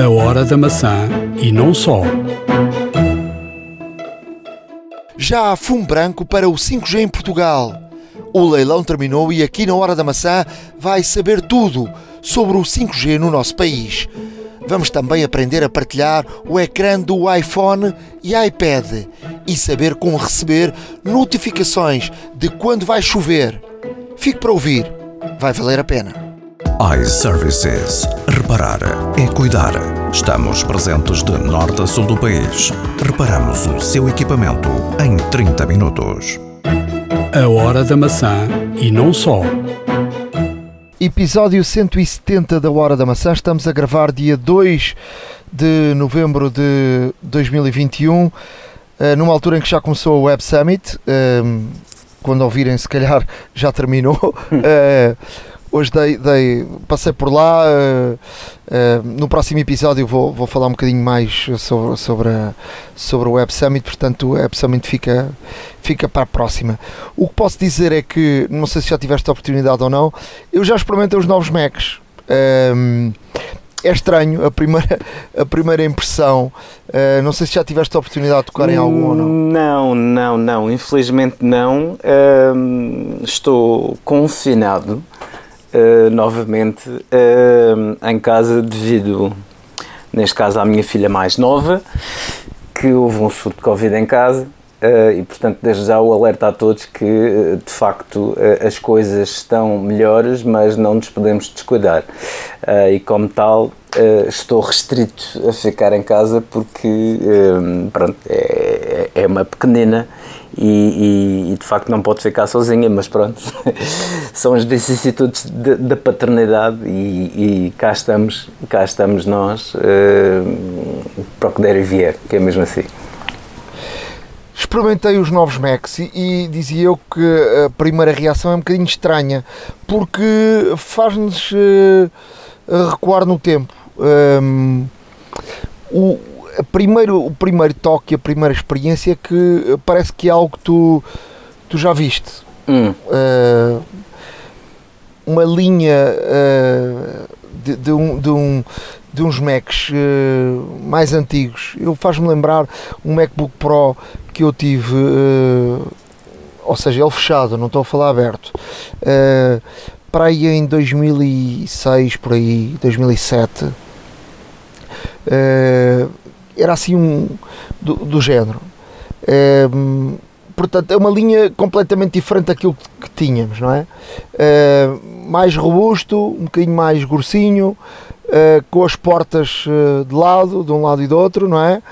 A hora da maçã e não só. Já há fumo branco para o 5G em Portugal. O leilão terminou e aqui na Hora da Maçã vai saber tudo sobre o 5G no nosso país. Vamos também aprender a partilhar o ecrã do iPhone e iPad e saber como receber notificações de quando vai chover. Fique para ouvir, vai valer a pena iServices. Reparar é cuidar. Estamos presentes de norte a sul do país. Reparamos o seu equipamento em 30 minutos. A hora da maçã e não só. Episódio 170 da Hora da Maçã. Estamos a gravar dia 2 de novembro de 2021, eh, numa altura em que já começou o Web Summit. Ehm, quando ouvirem, se calhar já terminou. Hoje dei, dei, passei por lá. Uh, uh, no próximo episódio vou, vou falar um bocadinho mais sobre, sobre, a, sobre o Web Summit, portanto o Web Summit fica, fica para a próxima. O que posso dizer é que, não sei se já tiveste a oportunidade ou não, eu já experimentei os novos Macs. Um, é estranho a primeira, a primeira impressão. Uh, não sei se já tiveste a oportunidade de tocar em algum ou não. Não, não, não. Infelizmente não. Uh, estou confinado uh, novamente uh, em casa devido, neste caso, à minha filha mais nova, que houve um surto de Covid em casa. Uh, e portanto, desde já o alerta a todos que de facto as coisas estão melhores, mas não nos podemos descuidar. e como tal, estou restrito a ficar em casa porque pronto, é, é uma pequenina e, e, e, de facto não pode ficar sozinha, mas pronto, são as vicissitudes da paternidade e, e, cá estamos, cá estamos nós uh, para o que der e vier, que é mesmo assim. Experimentei os novos Macs e, dizia eu que a primeira reação é um bocadinho estranha porque faz-nos uh, recuar no tempo. Um, o, primeiro, o primeiro toque, a primeira experiência que parece que é algo que tu, tu já viste. Hum. Uh, uma linha uh, de, de, um, de, um, de uns Macs uh, mais antigos. Eu faz-me lembrar um MacBook Pro que eu tive, ou seja, ele fechado, não estou a falar aberto. para aí em 2006, por aí, 2007. Uh, era assim um do, do género. É, portanto, é uma linha completamente diferente daquilo que, tínhamos, não é? é? mais robusto, um bocadinho mais grossinho, é, com as portas eh, de lado, de um lado e do outro, não é?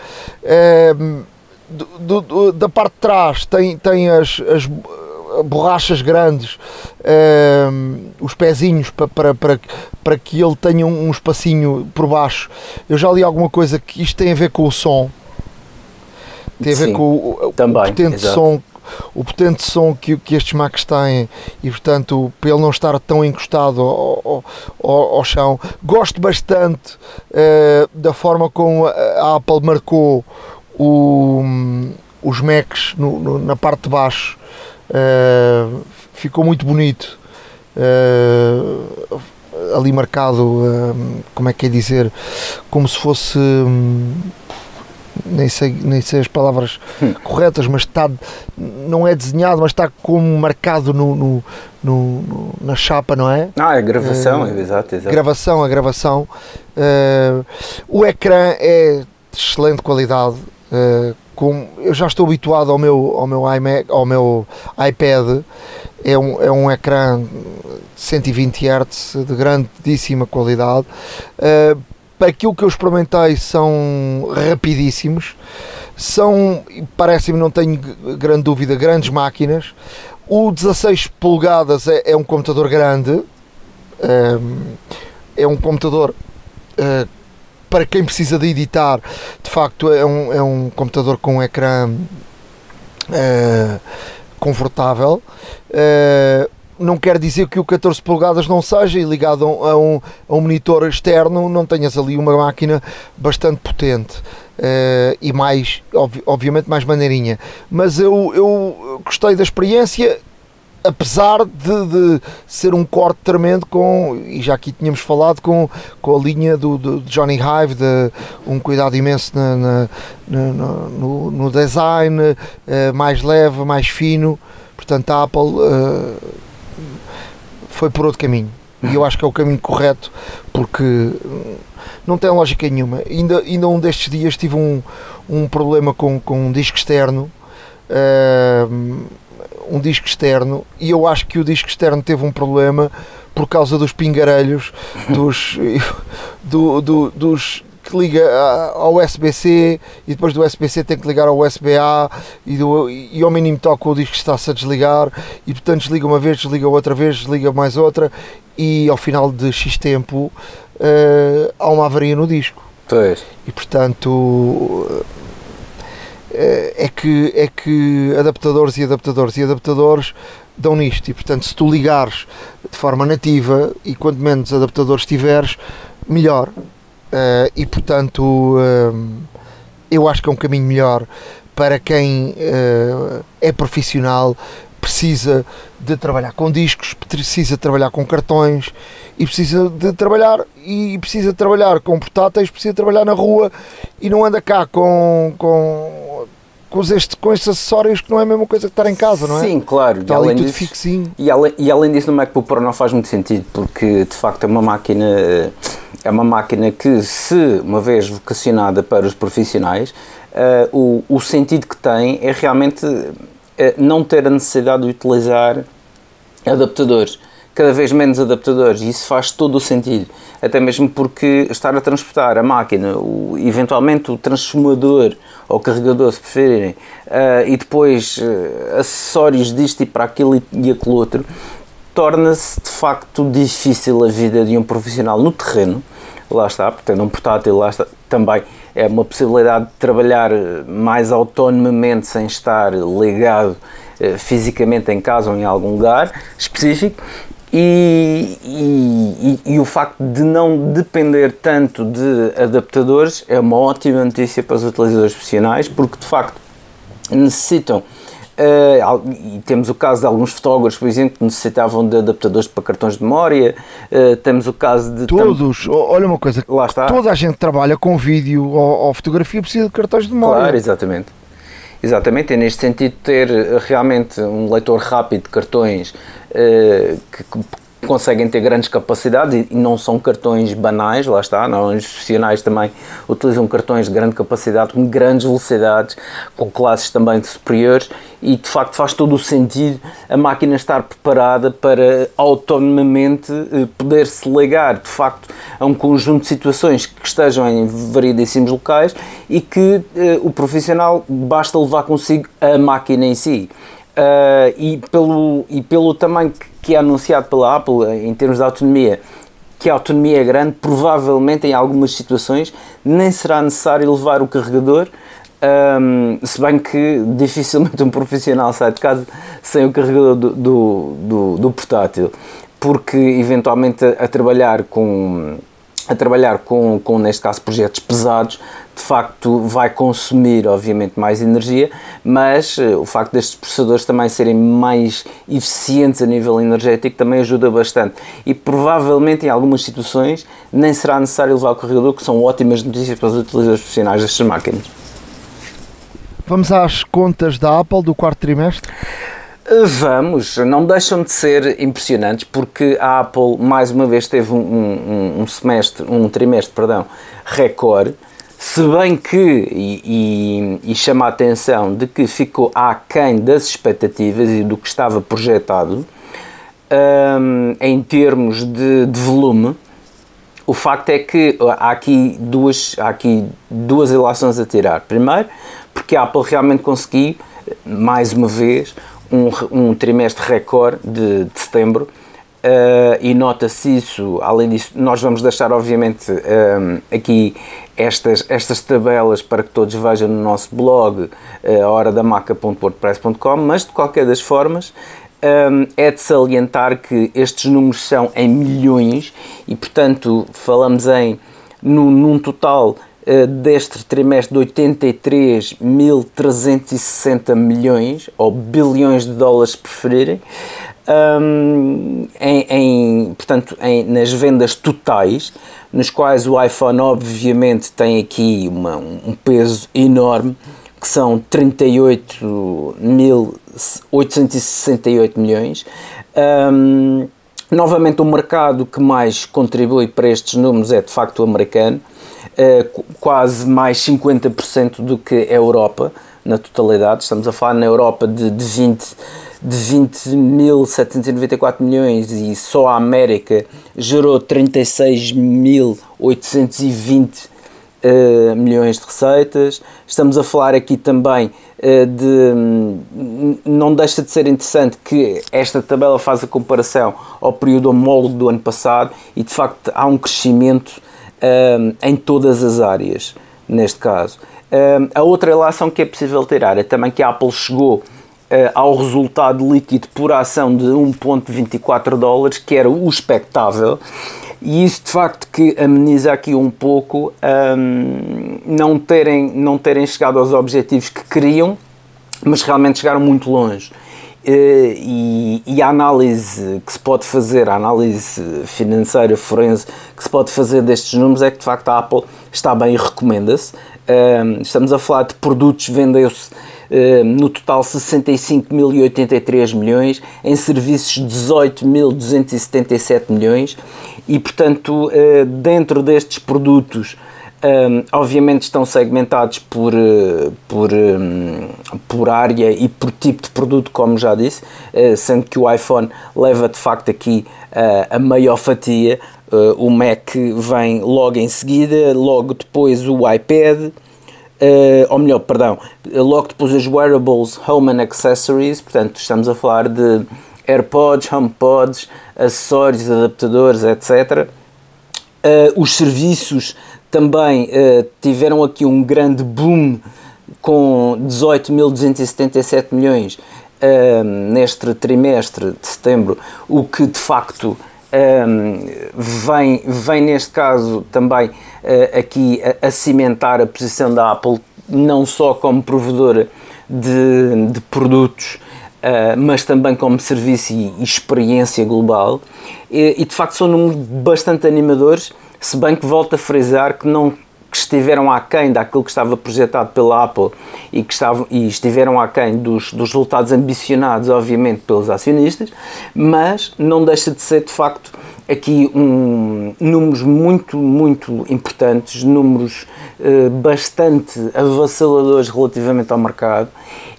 Do, do, da parte de trás tem, tem as, as borrachas grandes, uh, os pezinhos para, para, para, para que ele tenha um, espacinho por baixo. Eu já li alguma coisa que isto tem a ver com o som, tem a ver Sim, com o, também, o potente exato. som o potente som que, que estes Macs têm e portanto para ele não estar tão encostado ao, ao, ao chão gosto bastante uh, da forma como a Apple marcou o, os Macs no, no, na parte de baixo Uh, ficou muito bonito. Uh, ali marcado, uh, como é que é dizer, como se fosse. Um, nem sei, nem sei as palavras hum. corretas, mas está, não é desenhado, mas está como marcado no, no, no, na chapa, não é? Ah, a gravação, uh, exato, exato. Gravação, a gravação. Uh, o ecrã é de excelente qualidade. Uh, com, eu já estou habituado ao meu, ao meu, iMac, ao meu iPad, é um, é um ecrã 120 Hz de grandíssima qualidade. Uh, aquilo que eu experimentei são rapidíssimos, são, parece-me, não tenho grande dúvida, grandes máquinas. O 16 polegadas é, é um computador grande, uh, é um computador uh, para quem precisa de editar, de facto é um, é um computador com um ecrã uh, confortável. Uh, não quer dizer que o 14 polegadas não seja e ligado a um, a um monitor externo não tenhas ali uma máquina bastante potente uh, e mais, ob, obviamente, mais maneirinha. Mas eu, eu gostei da experiência apesar de, de, ser um corte tremendo com, e já aqui tínhamos falado, com, com a linha do, do Johnny Hive, de um cuidado imenso na, na, na no, no, design, uh, mais leve, mais fino. Portanto, a Apple uh, foi por outro caminho. E eu acho que é o caminho correto, porque não tem lógica nenhuma. Ainda, ainda um destes dias tive um, um problema com, com um disco externo. Uh, um disco externo e eu acho que o disco externo teve um problema por causa dos pingarelhos dos, do, do, dos que liga ao USB-C e depois do USB-C tem que ligar ao USB-A e, do, e ao mínimo toca o disco está-se a desligar e portanto desliga uma vez, desliga outra vez, desliga mais outra e ao final de X tempo uh, há uma avaria no disco. Pois. E portanto é que, é que adaptadores e adaptadores e adaptadores dão nisto. E portanto se tu ligares de forma nativa e quanto menos adaptadores tiveres melhor. Uh, e portanto uh, eu acho que é um caminho melhor para quem uh, é profissional precisa de trabalhar com discos precisa de trabalhar com cartões e precisa de trabalhar e precisa de trabalhar com portáteis precisa de trabalhar na rua e não anda cá com, com com, este, com estes acessórios que não é a mesma coisa que estar em casa, não é? Sim, claro. Está e além disso, fixinho. E além, e além disso, no MacBook Pro não faz muito sentido, porque de facto é uma máquina é uma máquina que, se uma vez vocacionada para os profissionais, uh, o, o sentido que tem é realmente uh, não ter a necessidade de utilizar adaptadores cada vez menos adaptadores. E isso faz todo o sentido, até mesmo porque estar a transportar a máquina, o, eventualmente o transformador ou carregador, se preferirem, uh, e depois uh, acessórios disto e para aquilo e, e aquele outro, torna-se de facto difícil a vida de um profissional no terreno. Lá está, portanto, um portátil lá está, também é uma possibilidade de trabalhar mais autonomamente sem estar ligado fisicamente em casa ou em algum lugar específico e, e, e, o facto de não depender tanto de adaptadores é uma ótima notícia para os utilizadores profissionais, porque de facto necessitam. Uh, e temos o caso de alguns fotógrafos, por exemplo, que necessitavam de adaptadores para cartões de memória. Uh, temos o caso de. Todos, olha uma coisa, lá está. toda a gente trabalha com vídeo ou, ou fotografia precisa de cartões de memória. Claro, exatamente. Exatamente, é neste sentido ter realmente um leitor rápido de cartões uh, que, conseguem ter grandes capacidades e não são cartões banais, lá está, não, os profissionais também utilizam cartões de grande capacidade, com grandes velocidades, com classes também superiores e de facto faz todo o sentido a máquina estar preparada para autonomamente eh, poder se ligar de facto a um conjunto de situações que estejam em variedíssimos locais e que eh, o profissional basta levar consigo a máquina em si. Uh, e, pelo, e pelo tamanho que, é anunciado pela Apple em termos de autonomia, que a autonomia é grande, provavelmente em algumas situações nem será necessário levar o carregador, um, se bem que dificilmente um profissional sai de casa sem o carregador do, do, do, do portátil, porque eventualmente a, a trabalhar com a trabalhar com, com, neste caso, projetos pesados, de facto vai consumir, obviamente, mais energia, mas uh, o facto destes processadores também serem mais eficientes a nível energético também ajuda bastante. E provavelmente, em algumas situações, nem será necessário levar o carregador, que são ótimas notícias para os utilizadores profissionais destas máquinas. Vamos às contas da Apple do quarto trimestre? Vamos, não deixam de ser impressionantes porque a Apple mais uma vez teve um, um, um semestre, um trimestre, perdão, recorde, se bem que, e, e, e, chama a atenção de que ficou aquém das expectativas e do que estava projetado um, em termos de, de, volume, o facto é que há aqui duas, há aqui duas ilações a tirar. Primeiro, porque a Apple realmente conseguiu, mais uma vez, um, um trimestre recorde de, de setembro Uh, e nota-se isso, além disso, nós vamos deixar obviamente um, aqui estas, estas tabelas para que todos vejam no nosso blog, uh, horadamaca.wordpress.com, mas de qualquer das formas um, é de salientar que estes números são em milhões e portanto falamos em num, num total eh, deste trimestre de 83.360 milhões, ou bilhões de dólares, se preferirem. um, em, em, portanto, em, nas vendas totais, nos quais o iPhone obviamente tem aqui uma, um peso enorme, que são 38.868 milhões. Um, novamente, o mercado que mais contribui para estes números é de facto o americano, quase mais 50% do que a Europa na totalidade. Estamos a falar na Europa de, de 20 de 20.794 milhões e só a América gerou 36.820 uh, milhões de receitas. Estamos a falar aqui também uh, de. Um, não deixa de ser interessante que esta tabela faz a comparação ao período homólogo do ano passado e de facto há um crescimento uh, em todas as áreas, neste caso. a outra relação que é possível tirar é também que a Apple chegou ao resultado líquido por ação de 1,24 dólares, que era o expectável, e isso de facto que ameniza aqui um pouco um, não, terem, não terem chegado aos objetivos que queriam, mas realmente chegaram muito longe. E, e, a análise que se pode fazer, a análise financeira forense que se pode fazer destes números é que de facto a Apple está bem e recomenda-se. Um, estamos a falar de produtos, vendeu-se uh, no total 65.083 milhões, em serviços 18.277 milhões e, portanto, uh, dentro destes produtos, um, obviamente estão segmentados por, uh, por, um, por área e por tipo de produto, como já disse, uh, sendo que o iPhone leva de facto aqui uh, a maior fatia, Uh, o Mac vem logo em seguida, logo depois o iPad, uh, ou melhor, perdão, logo depois os wearables, home and accessories, portanto estamos a falar de AirPods, HomePods, acessórios, adaptadores, etc. Uh, os serviços também uh, tiveram aqui um grande boom com 18.277 milhões uh, neste trimestre de setembro, o que de facto um, vem, vem neste caso também uh, aqui a, a, cimentar a posição da Apple não só como provedora de, de produtos uh, mas também como serviço e, e experiência global. E, e, de facto são números bastante animadores se bem que volto a frisar que não que estiveram aquém daquilo que estava projetado pela Apple e que estavam, e estiveram aquém dos, dos resultados ambicionados, obviamente, pelos acionistas, mas não deixa de ser, de facto, aqui um, números muito, muito importantes, números eh, bastante avassaladores relativamente ao mercado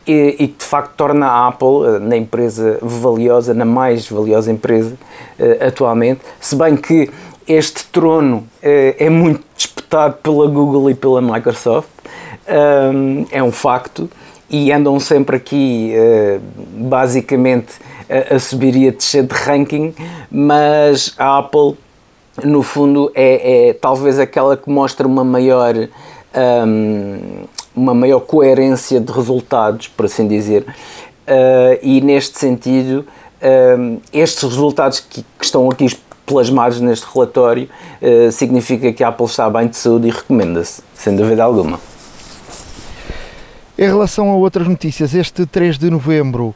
e, e, que de facto torna a Apple eh, na empresa valiosa, na mais valiosa empresa eh, atualmente, se bem que este trono eh, é muito disputado pela Google e pela Microsoft, é um facto, e andam sempre aqui uh, basicamente a, subir e a descer de ranking, mas a Apple no fundo é, é talvez aquela que mostra uma maior um, uma maior coerência de resultados, por assim dizer, uh, e neste sentido estes resultados que, que estão aqui plasmados neste relatório, uh, significa que a Apple está bem de saúde e recomenda-se, sem dúvida alguma. Em relação a outras notícias, este 3 de novembro uh,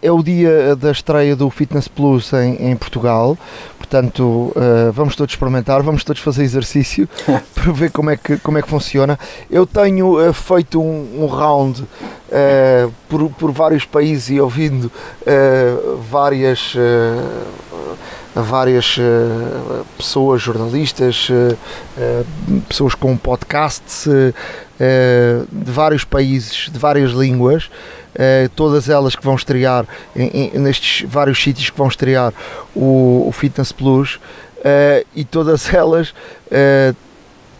é o dia da estreia do Fitness Plus em, em Portugal, portanto uh, vamos todos experimentar, vamos todos fazer exercício para ver como é que, como é que funciona. Eu tenho feito um, um round por, por vários países e ouvindo várias a várias uh, pessoas, jornalistas, uh, uh, pessoas com podcasts de vários países, de várias línguas, todas elas que vão estrear nestes vários sítios que vão estrear o, Fitness Plus e todas elas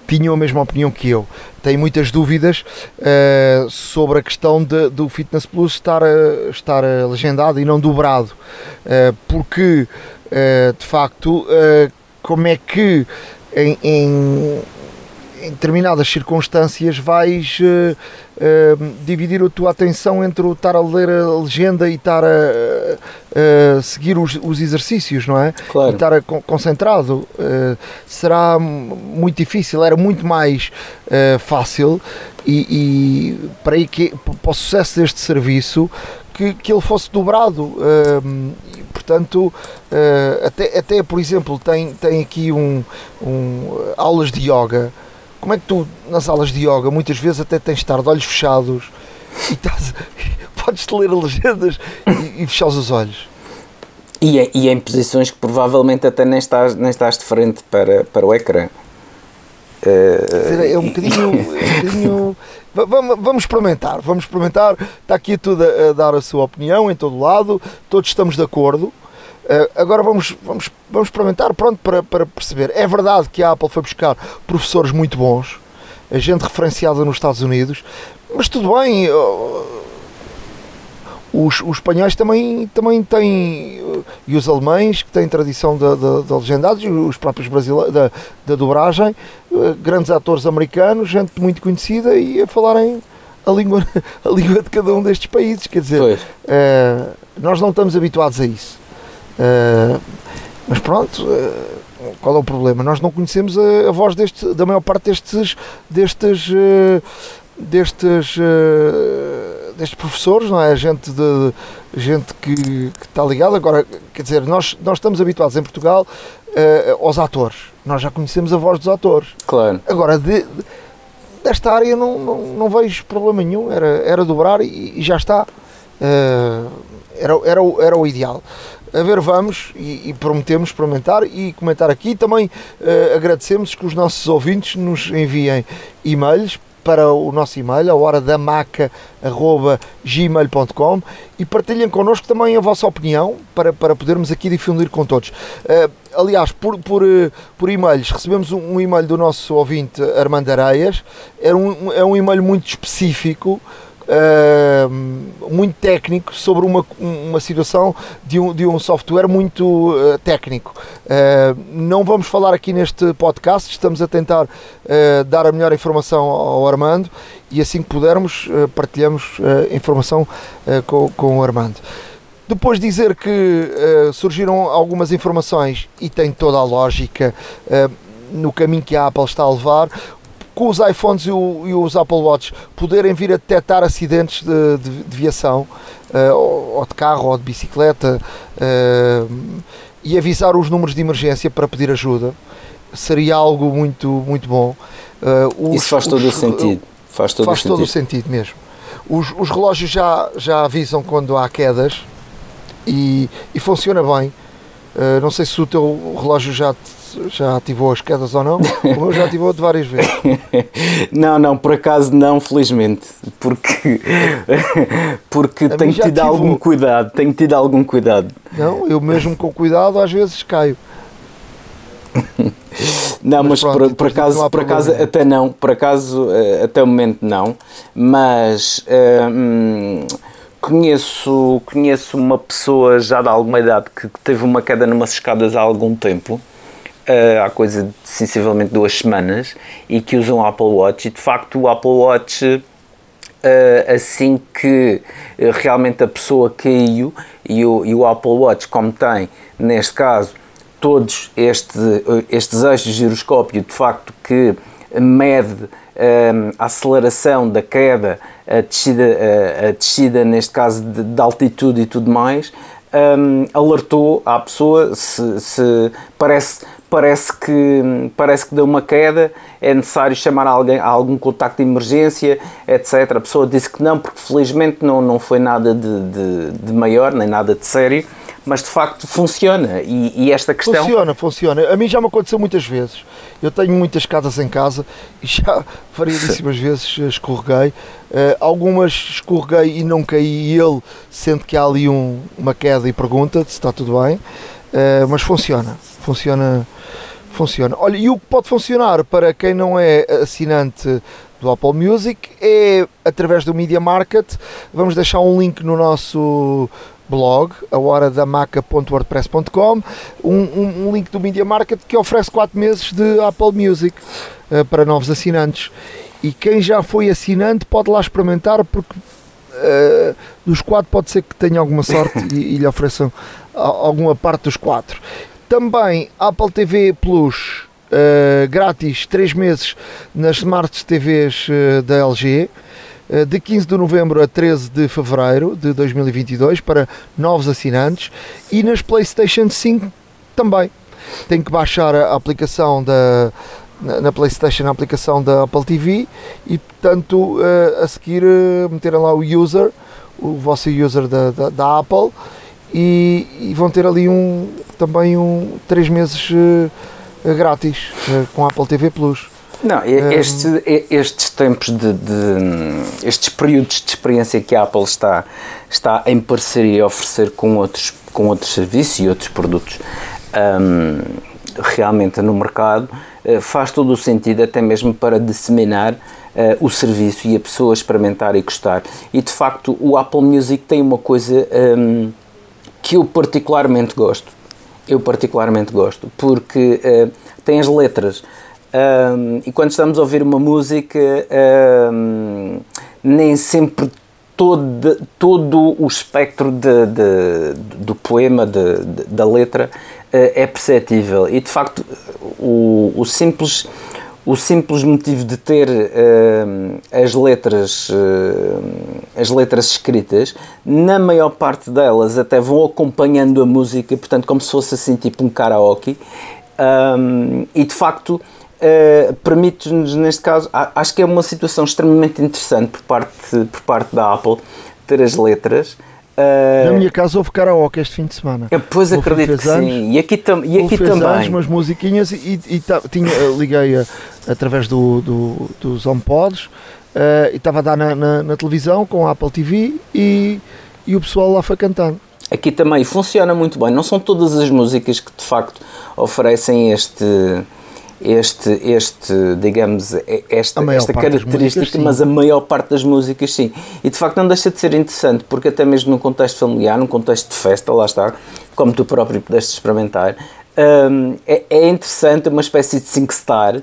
tinham a mesma opinião que eu. Tenho muitas dúvidas uh, sobre a questão de, do Fitness Plus estar, estar legendado e não dobrado, uh, porque de facto, uh, como é que em, em, em, determinadas circunstâncias vais uh, dividir a tua atenção entre o estar a ler a legenda e estar a, seguir os, os, exercícios, não é? Claro. E estar a, concentrado. será muito difícil, era muito mais fácil e, e para, que, para o sucesso deste serviço que, que ele fosse dobrado. Um, e, portanto, uh, até, até por exemplo, tem, tem aqui um, um, aulas de yoga. Como é que tu, nas aulas de yoga, muitas vezes até tens de estar de olhos fechados e estás, podes-te ler legendas e, e fechar os olhos. E, é, e é em posições que provavelmente até nem estás, nem estás de frente para, para o ecrã. É um bocadinho. É um bocadinho vamos, vamos experimentar, vamos experimentar. Está aqui tudo a, a dar a sua opinião em todo lado, todos estamos de acordo. Uh, agora vamos, vamos, vamos experimentar, pronto, para, para perceber. É verdade que a Apple foi buscar professores muito bons, a gente referenciada nos Estados Unidos, mas tudo bem. Uh, os, os espanhóis também, também têm, e os alemães, que têm tradição da, da, da legendagem, os próprios brasileiros, da, da dobragem, eh, grandes atores americanos, gente muito conhecida e a falarem a língua, a língua de cada um destes países. Quer dizer, uh, nós não estamos habituados a isso. Mas pronto, qual é o problema? Nós não conhecemos a, a voz deste, da maior parte destes, destes, destes destes professores, não é? Gente, de, gente que, que está ligada. Agora, quer dizer, nós, nós estamos habituados em Portugal uh, aos atores. Nós já conhecemos a voz dos atores. Claro. Agora, de, de, desta área não, não, não vejo problema nenhum. Era, era dobrar e, e já está. Uh, era, era, era o ideal. A ver, vamos e, e, prometemos experimentar e comentar aqui. Também uh, agradecemos que os nossos ouvintes nos enviem e-mails para o nosso e-mail, a hora da maca.gmail.com e partilhem connosco também a vossa opinião para, para podermos aqui difundir com todos. Uh, aliás, por, por, uh, por e-mails, recebemos um, um, e-mail do nosso ouvinte Armando Areias, é um, é um e-mail muito específico uh, muito técnico sobre uma, uma situação de um, de um software muito uh, técnico. Uh, não vamos falar aqui neste podcast, estamos a tentar dar a melhor informação ao Armando e assim que pudermos partilhamos informação com, com o Armando. Depois dizer que surgiram algumas informações e tem toda a lógica no caminho que a Apple está a levar com os iPhones e, o, e, os Apple Watch poderem vir a detectar acidentes de, de, de viação, uh, ou de carro ou de bicicleta, uh, e avisar os números de emergência para pedir ajuda, seria algo muito, muito bom. Uh, os, Isso faz todo os, o sentido. Faz todo, faz o, todo sentido. o sentido mesmo. Os, os relógios já, já avisam quando há quedas e, e funciona bem. Não sei se o teu relógio já te já ativou as quedas ou não, o meu já ativou de várias vezes. não, não, por acaso não, felizmente, porque, porque tenho tido ativou. algum cuidado, tenho tido algum cuidado. Não, eu mesmo com cuidado às vezes caio. Não, mas, mas pronto, por, por, acaso, por acaso até não, por acaso eh, até o momento não, mas uh, hum, conheço, conheço uma pessoa já de alguma idade que teve uma queda numas escadas há algum tempo uh, há coisa de sensivelmente duas semanas e que usam o Apple Watch e de facto o Apple Watch Uh, assim que uh, realmente a pessoa caiu e o, e o, Apple Watch, como tem neste caso todos este, estes eixos de giroscópio, de facto que mede a aceleração da queda, a descida, a descida neste caso de, de altitude e tudo mais, um, alertou à pessoa se, se, parece parece que, parece que deu uma queda, é necessário chamar alguém, algum contacto de emergência, etc. A pessoa disse que não, porque felizmente não, não foi nada de, de, de maior, nem nada de sério, mas de facto funciona. E, e, esta questão. Funciona, funciona. A mim já me aconteceu muitas vezes. Eu tenho muitas casas em casa e já variedíssimas vezes escorreguei. Uh, algumas escorreguei e não caí, e ele sente que há ali um, uma queda e pergunta se está tudo bem. Uh, mas funciona, funciona funciona. Olha, e o que pode funcionar para quem não é assinante do Apple Music é através do Media Market. Vamos deixar um link no nosso blog, a hora da maca.wordpress.com, um, um, um, link do Media Market que oferece 4 meses de Apple Music uh, para novos assinantes. E quem já foi assinante pode lá experimentar porque uh, dos 4 pode ser que tenha alguma sorte e, e lhe ofereçam alguma parte dos 4. Também Apple TV Plus uh, grátis 3 meses nas Smart TVs uh, da LG. uh, de 15 de novembro a 13 de fevereiro de 2022 para novos assinantes e nas PlayStation 5 também. Tem que baixar a aplicação da na, PlayStation a aplicação da Apple TV e portanto a seguir meterem lá o user, o vosso user da, da, da Apple e, e, vão ter ali um também um 3 meses uh, grátis com a Apple TV Plus. Não, este, estes tempos de, de, estes períodos de experiência que a Apple está, está em parceria a oferecer com outros, com outros serviços e outros produtos um, realmente no mercado faz todo o sentido até mesmo para disseminar uh, o serviço e a pessoa experimentar e gostar. E de facto o Apple Music tem uma coisa um, que eu particularmente gosto. Eu particularmente gosto, porque uh, tem as letras. Um, e quando estamos a ouvir uma música, um, nem sempre todo, todo o espectro de, de, do poema, de, da letra, uh, é perceptível. E de facto, o, o simples o simples motivo de ter uh, as letras uh, as letras escritas na maior parte delas até vão acompanhando a música portanto como se fosse assim tipo um karaoke um, e de facto uh, permite-nos, neste caso, acho que é uma situação extremamente interessante por parte, por parte da Apple ter as letras. Uh, Na minha casa houve karaoke este fim de semana. Eu, pois acredito que anos, sim. E aqui, tam e aqui também. Anos, umas musiquinhas e, e, e tinha, liguei a, através do, do, dos HomePods uh, e estava a dar na, na, na, televisão com a Apple TV e, e o pessoal lá foi cantando. Aqui também funciona muito bem. Não são todas as músicas que de facto oferecem este este, este digamos, esta, esta característica, músicas, mas a maior parte das músicas sim. E de facto não deixa de ser interessante, porque até mesmo num contexto familiar, num contexto de festa, lá está, como tu próprio pudeste experimentar, um, é, é, interessante, uma espécie de 5 star.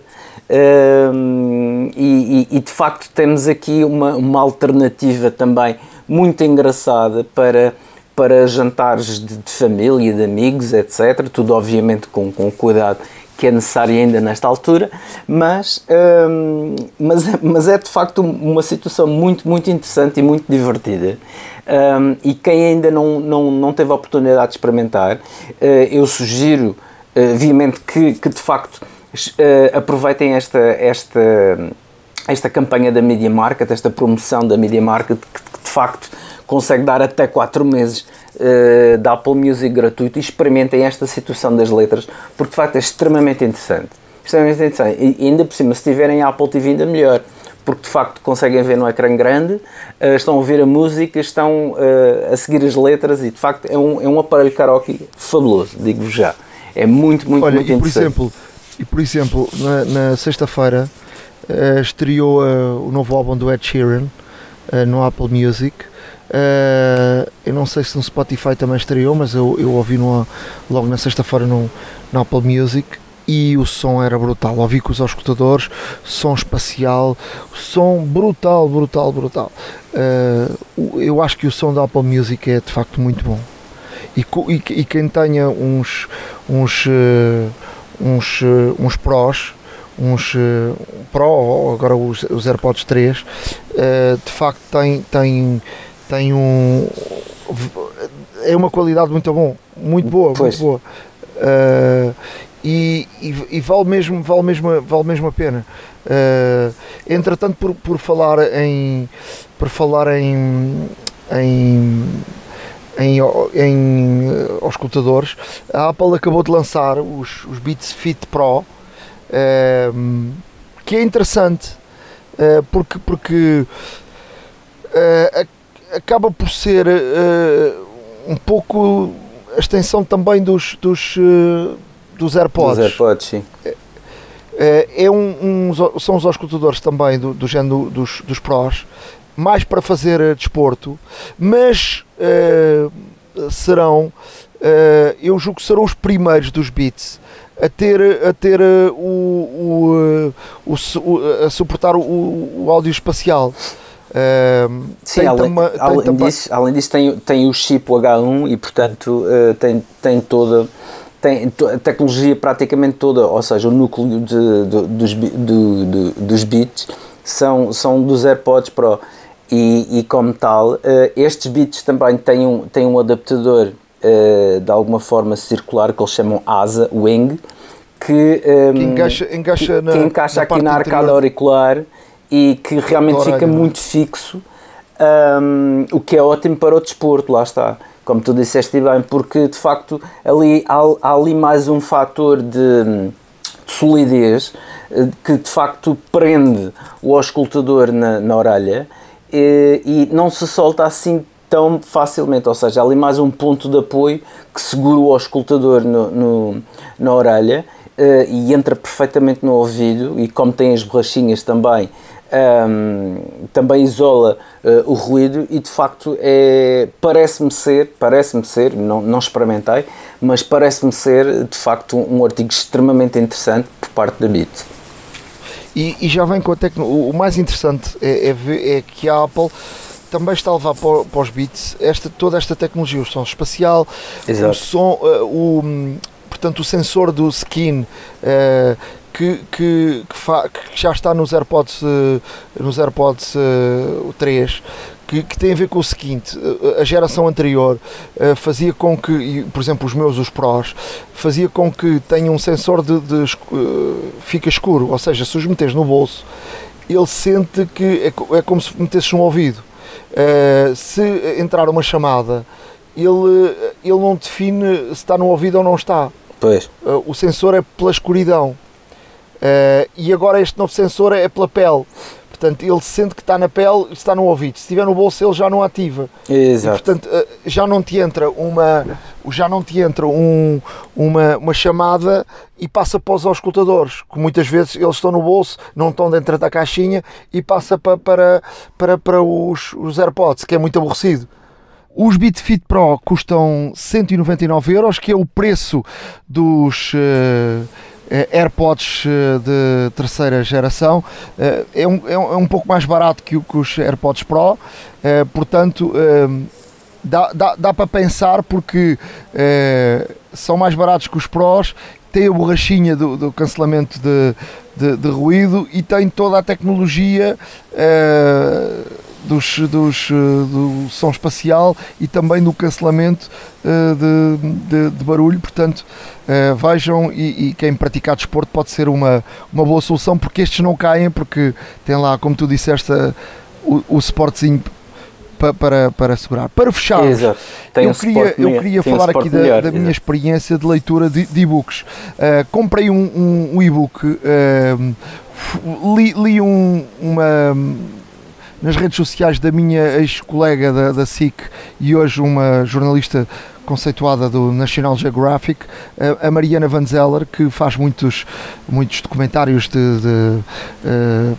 Um, e, e, e, de facto temos aqui uma, uma alternativa também muito engraçada para, para jantares de, de família, de amigos, etc. Tudo obviamente com, com cuidado que é necessário ainda nesta altura, mas, hum, mas, mas é de facto uma situação muito, muito interessante e muito divertida. Um, e quem ainda não, não, não teve a oportunidade de experimentar, uh, eu sugiro uh, vivamente que, que de facto uh, aproveitem esta, esta, esta campanha da Media Market, esta promoção da Media Market, que de facto consegue dar até 4 meses uh, da Apple Music gratuito e experimentem esta situação das letras, porque de facto é extremamente interessante. Extremamente interessante. E ainda por cima, se tiverem a Apple TV, ainda melhor porque de facto conseguem ver no ecrã grande, uh, estão a ouvir a música, estão uh, a seguir as letras e de facto é um, é um aparelho karaoke fabuloso, digo-vos já. É muito, muito, Olha, muito e por exemplo, e por exemplo, na, na sexta-feira uh, estreou o novo álbum do Ed Sheeran no Apple Music Uh, eu não sei se no Spotify também estreou, mas eu, eu ouvi no, logo na sexta-feira no, no Apple Music e o som era brutal. Ouvi com os escutadores, som espacial, som brutal, brutal, brutal. Uh, eu acho que o som da Apple Music é de facto muito bom. E, e, e quem tenha uns, uns, uh, uns, uns prós, uns Pro, agora os, os AirPods 3, de facto tem, tem tem um é uma qualidade muito bom, muito boa, pois. muito boa. Uh, e, e, e, vale mesmo, vale mesmo, vale mesmo a pena. Uh, entretanto, por, por falar em por falar em em, em, em auscultadores, a Apple acabou de lançar os, os Beats Fit Pro, uh, que é interessante porque porque acaba por ser uh, um pouco a extensão também dos, dos, uh, dos AirPods. Dos AirPods, sim. É, é um, um, são os auscultadores também do, do género dos, dos Pros, mais para fazer desporto, mas uh, serão, eu julgo que serão os primeiros dos Beats a ter, a ter o, o, o, o a suportar o, o áudio espacial. Sim, além, uma, além, disso, além disso tem, tem o chip H1 e portanto uh, tem, tem toda tem a tecnologia praticamente toda, ou seja, o núcleo de, de, dos, de, dos bits são, são dos AirPods Pro. E, e como tal, uh, estes bits também têm um, têm um adaptador uh, de alguma forma circular que eles chamam asa, wing, que, um, que encaixa, encaixa, que, na, que encaixa na aqui na arcada interior. auricular e que realmente fica não muito fixo, um, o que é ótimo para o desporto, lá está. Como tu disseste bem, porque de facto ali, há, há ali mais um fator de, de solidez eh, que de facto prende o auscultador na, na orelha e, e não se solta assim tão facilmente, ou seja, há ali mais um ponto de apoio que segura o auscultador no, no- na orelha eh, e entra perfeitamente no ouvido e como tem as borrachinhas também ahm, também isola eh, o ruído e de facto é, parece-me ser, parece-me ser, não, não experimentei, mas parece-me ser de facto um, um artigo extremamente interessante por parte da BIT. E, e já vem com a tecnologia. O mais interessante é, é ver- é que a Apple também está a levar para, para os Beats esta, toda esta tecnologia, o som espacial, Exato. o som, eh, o, portanto, o sensor do skin eh, que, que, que, fa- que já está nos AirPods, eh, nos AirPods eh, 3. Que, que tem a ver com o seguinte, eh, a geração anterior eh, fazia com que, por exemplo, os meus, os Pros, fazia com que tenha um sensor de, de eh, fica escuro, ou seja, se os meteres no bolso, ele sente que é, é como se metesses no ouvido. Eh, se entrar uma chamada, ele, ele não define se está no ouvido ou não está. Pois, Eh, o sensor é pela escuridão. Eh, e agora este novo sensor é pela pele. Portanto, ele sente que está na pele e está no ouvido. Se estiver no bolso, ele já não ativa. E, exato. portanto, eh, já não te entra uma, já não te entra um, uma, uma chamada e passa para os auscultadores, que muitas vezes eles estão no bolso, não estão dentro da caixinha e passa para, para, para, para os, os AirPods, que é muito aborrecido. Os BitFit Pro custam 199 euros, que é o preço dos eh, AirPods eh, de terceira geração. Eh, é, um, é, um, é um pouco mais barato que, que os AirPods Pro, eh, portanto. eh, Dá, dá, dá para pensar porque eh, são mais baratos que os Pros, têm a borrachinha do, do cancelamento de, de, de ruído e tem toda a tecnologia eh, dos, dos, eh, do som espacial e também do cancelamento eh, de, de, de barulho. Portanto, eh, vejam e, e quem praticar desporto pode ser uma, uma boa solução porque estes não caem, porque tem lá, como tu disseste, o, o suportezinho pa- para, para segurar. Para fechar, eu um queria, eu queria um falar suporte aqui da, melhor, da minha experiência de leitura de, de e-books. Uh, comprei um, um- um e-book, um, f- li, li um- uma. Nas redes sociais da minha ex-colega da, da SIC e hoje uma jornalista conceituada do National Geographic, a- Mariana Van Zeller, que faz muitos, muitos documentários de, de, eh,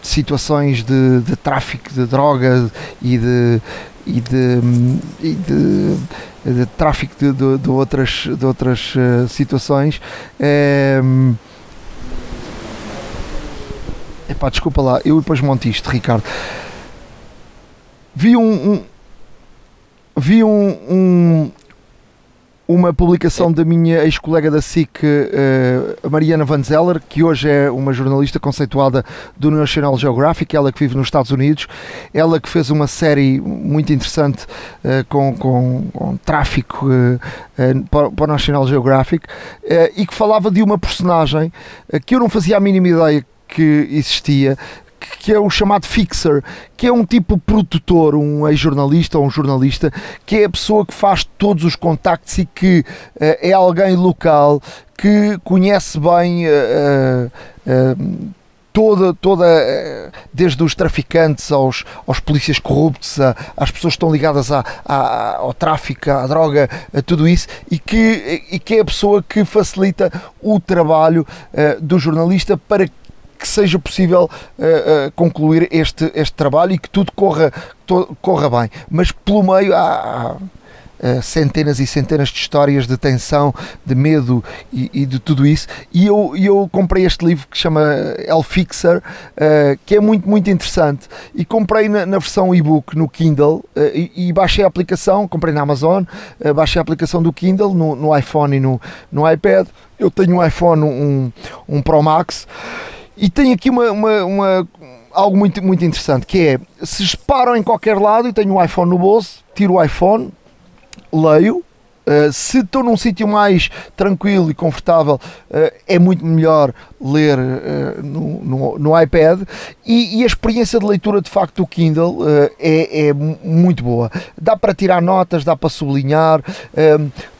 de situações de, de tráfico de droga e de, e e de, tráfico de, outras, de outras eh, situações. Em, Epá, desculpa lá, eu depois monto isto, Ricardo. Vi um, um- vi um, um- uma publicação da minha ex-colega da SIC, a Mariana Van Zeller, que hoje é uma jornalista conceituada do National Geographic, ela que vive nos Estados Unidos, ela que fez uma série muito interessante eh, com, com, com tráfico eh, para, para o National Geographic e que falava de uma personagem que eu não fazia a mínima ideia que existia, que- é o chamado fixer, que é um tipo produtor, um ex-jornalista ou um jornalista, que é a pessoa que faz todos os contactos e que eh, é alguém local que conhece bem eh, toda, toda desde os traficantes aos, aos polícias corruptos, a- às pessoas que estão ligadas à, à- ao tráfico, à droga, a tudo isso, e que, e que é a pessoa que facilita o trabalho eh, do jornalista para que seja possível eh, eh, concluir este, este trabalho e que tudo corra, to- corra bem. Mas pelo meio há, há, eh, centenas e centenas de histórias de tensão, de medo e, e de tudo isso. E eu, eu comprei este livro que chama El Fixer, eh, que é muito, muito interessante. E comprei na, na versão e-book no Kindle e, e baixei a aplicação, comprei na Amazon, baixei a aplicação do Kindle no, no iPhone e no, no iPad. Eu tenho um iPhone, um, um Pro Max. E tem aqui uma, uma, uma- algo muito, muito interessante, que é, se param em qualquer lado e tenho um iPhone no bolso, tiro o iPhone, leio, Uh, se estou num sítio mais tranquilo e confortável, uh, é muito melhor ler uh, no, no, no, iPad e, e, a experiência de leitura de facto do Kindle é, é, muito boa. Dá para tirar notas, dá para sublinhar.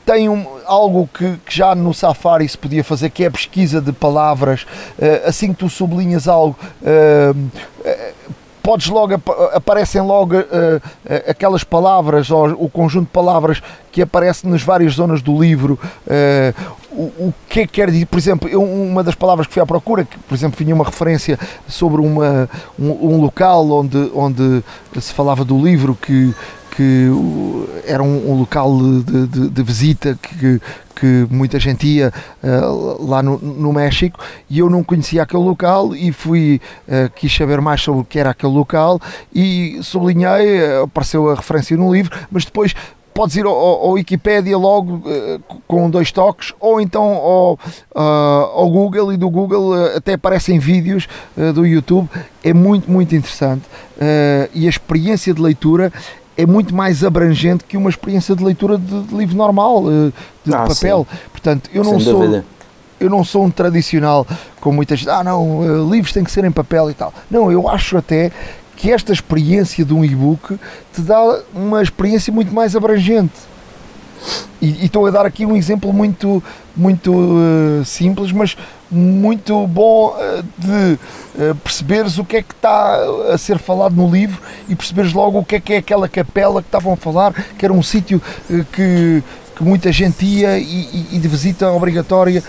Tem um, algo que, que, já no Safari se podia fazer, que é a pesquisa de palavras. assim que tu sublinhas algo, podes logo aparecem logo uh, uh, aquelas palavras ou o conjunto de palavras que aparece nas várias zonas do livro uh, o, o que é que quer dizer por exemplo eu, uma das palavras que fui à procura que por exemplo vinha uma referência sobre uma um, um local onde onde se falava do livro que que era um, um local de, de, de, visita que, que muita gente ia uh, lá no, no, México e eu não conhecia aquele local e fui, uh, quis saber mais sobre o que era aquele local e sublinhei, apareceu a referência no livro, mas depois podes ir ao, ao Wikipedia logo com dois toques ou então ao, ao Google e do Google até aparecem vídeos do YouTube. É muito muito interessante e a experiência de leitura é muito mais abrangente que uma experiência de leitura de, de livro normal, eh, de, ah, papel. Sim. Portanto, eu não Sem sou. Dúvida. Eu não sou um tradicional com muitas. Ah, não, eh, livros têm que ser em papel e tal. Não, eu acho até que esta experiência de um e-book te dá uma experiência muito mais abrangente. E, e estou a dar aqui um exemplo muito, muito uh, simples, mas muito bom uh, de uh, perceberes o que é que está a ser falado no livro e perceberes logo o que é que é aquela capela que estavam a falar, que era um sítio que, que muita gente ia e, e de visita obrigatória,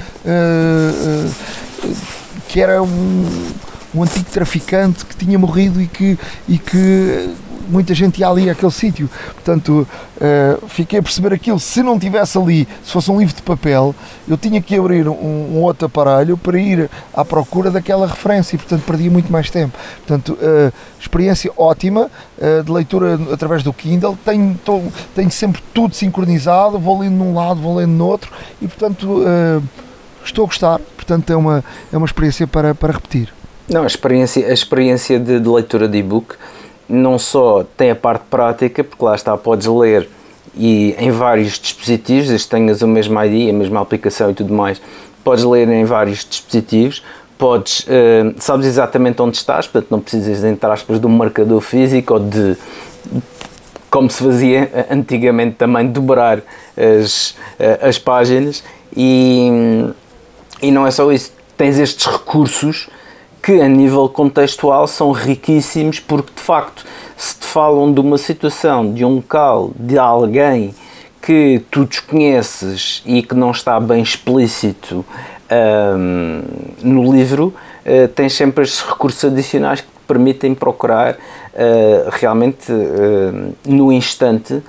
que era um, um antigo traficante que tinha morrido e que, e que muita gente ia ali àquele sítio. Portanto, uh, fiquei a perceber aquilo. Se não tivesse ali, se fosse um livro de papel, eu tinha que abrir um, um outro aparelho para ir à procura daquela referência e, portanto, perdia muito mais tempo. Portanto, uh, experiência ótima uh, de leitura através do Kindle. Tenho, tô, tenho sempre tudo sincronizado, vou lendo num lado, vou lendo no outro e, portanto, estou a gostar. Portanto, é uma, é uma experiência para, para repetir. Não, a experiência, a experiência de, de leitura de e-book não só tem a parte prática, porque lá está, podes ler e em vários dispositivos, desde tenhas o mesmo ID, a mesma aplicação e tudo mais, podes ler em vários dispositivos, podes, uh, sabes exatamente onde estás, portanto não precisas, entre aspas, de um marcador físico ou de, como se fazia antigamente também, dobrar as, eh, as páginas e, e não é só isso, tens estes recursos que a nível contextual são riquíssimos porque de facto se te falam de uma situação, de um local, de alguém que tu desconheces e que não está bem explícito um, no livro, uh, tens sempre estes recursos adicionais que te permitem procurar uh, realmente uh, no instante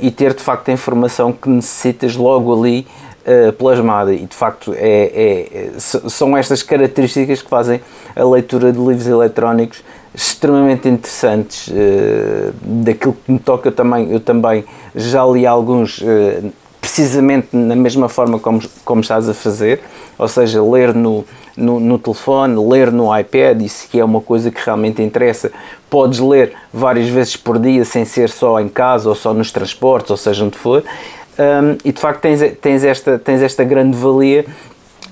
e ter de facto a informação que necessitas logo ali uh, plasmada e de facto é, é, são estas características que fazem a leitura de livros eletrónicos extremamente interessantes uh, daquilo que me toca eu também eu também já li alguns uh, precisamente na mesma forma como, como estás a fazer ou seja ler no, no, no, telefone, ler no iPad, isso que é uma coisa que realmente interessa. Podes ler várias vezes por dia sem ser só em casa ou só nos transportes, ou seja onde for um, e de facto tens, tens, esta, tens esta grande valia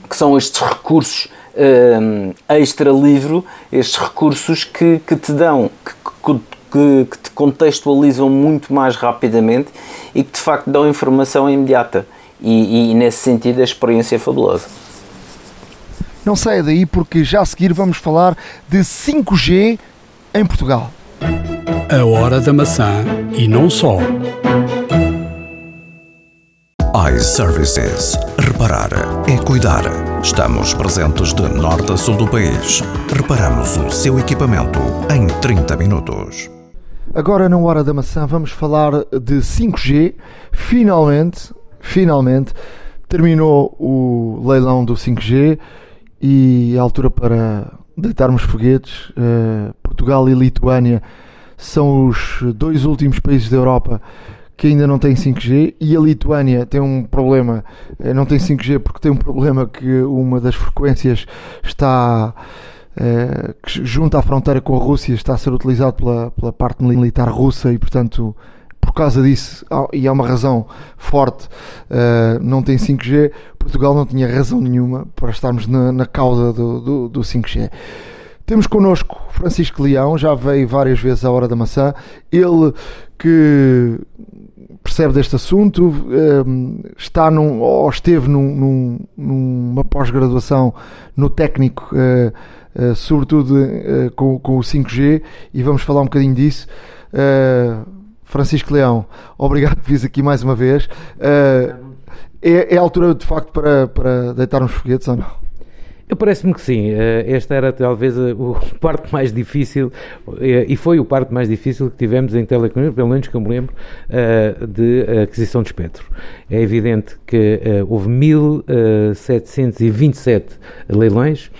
que são estes recursos um, extra-livro, estes recursos que, que te dão, que, que, que, te contextualizam muito mais rapidamente e que de facto dão informação imediata. E, e nesse sentido a experiência é fabulosa. Não saia daí porque já a seguir vamos falar de 5G em Portugal. A hora da maçã e não só iServices. Reparar é cuidar. Estamos presentes de norte a sul do país. Reparamos o seu equipamento em 30 minutos. Agora, na Hora da Maçã, vamos falar de 5G. Finalmente, finalmente, terminou o leilão do 5G e a altura para deitarmos foguetes. Uh, Portugal e Lituânia são os dois últimos países da Europa que ainda não tem 5G e a Lituânia tem um problema, eh, não tem 5G porque tem um problema que uma das frequências está que junto à fronteira com a Rússia está a ser utilizado pela, pela parte militar russa e, portanto, por causa disso, e é uma razão forte, uh, não tem 5G, Portugal não tinha razão nenhuma para estarmos na, na causa do, do, do 5G. Temos connosco Francisco Leão, já veio várias vezes à Hora da Maçã, ele que percebe deste assunto, ehm, está num, ou esteve num, num, numa pós-graduação no técnico, eh, eh, sobretudo eh, com, com, o 5G, e vamos falar um bocadinho disso. Francisco Leão, obrigado por vir aqui mais uma vez. É, é a altura de facto para, para deitar uns foguetes ou não? Parece-me que sim. Eh, esta era talvez a parte mais difícil, eh, e foi o parte mais difícil que tivemos em telecomunicações, pelo menos que eu me lembro, eh, de aquisição de espectro. É evidente que houve 1.727 leilões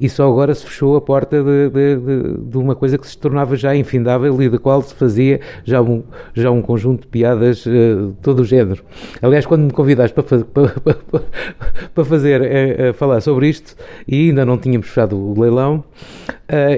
e só agora se fechou a porta de, de, de, de, uma coisa que se tornava já infindável e da qual se fazia já um, já um conjunto de piadas uh, todo o género. Aliás, quando me convidaste para, para, para, para fazer, uh, falar sobre isto, e ainda não tínhamos fechado o leilão,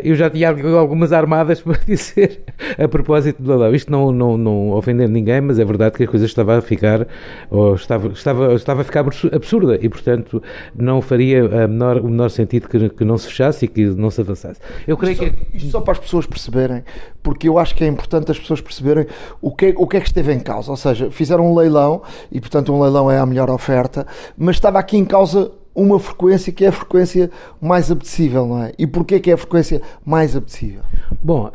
eu já tinha algumas armadas para dizer a propósito do leilão. Isto não, não, não ofendendo ninguém, mas é verdade que a coisa estava a ficar, ou estava, estava, estava a ficar absurda e, portanto, não faria menor, o menor sentido que, que não se fechasse e que não se avançasse. Eu creio isto que. isto só para as pessoas perceberem, porque eu acho que é importante as pessoas perceberem o que, é, o que é que esteve em causa. Ou seja, fizeram um leilão e, portanto, um leilão é a melhor oferta, mas estava aqui em causa uma frequência que é a frequência mais apetecível, não é? E porquê que é a frequência mais apetecível? Bom, uh,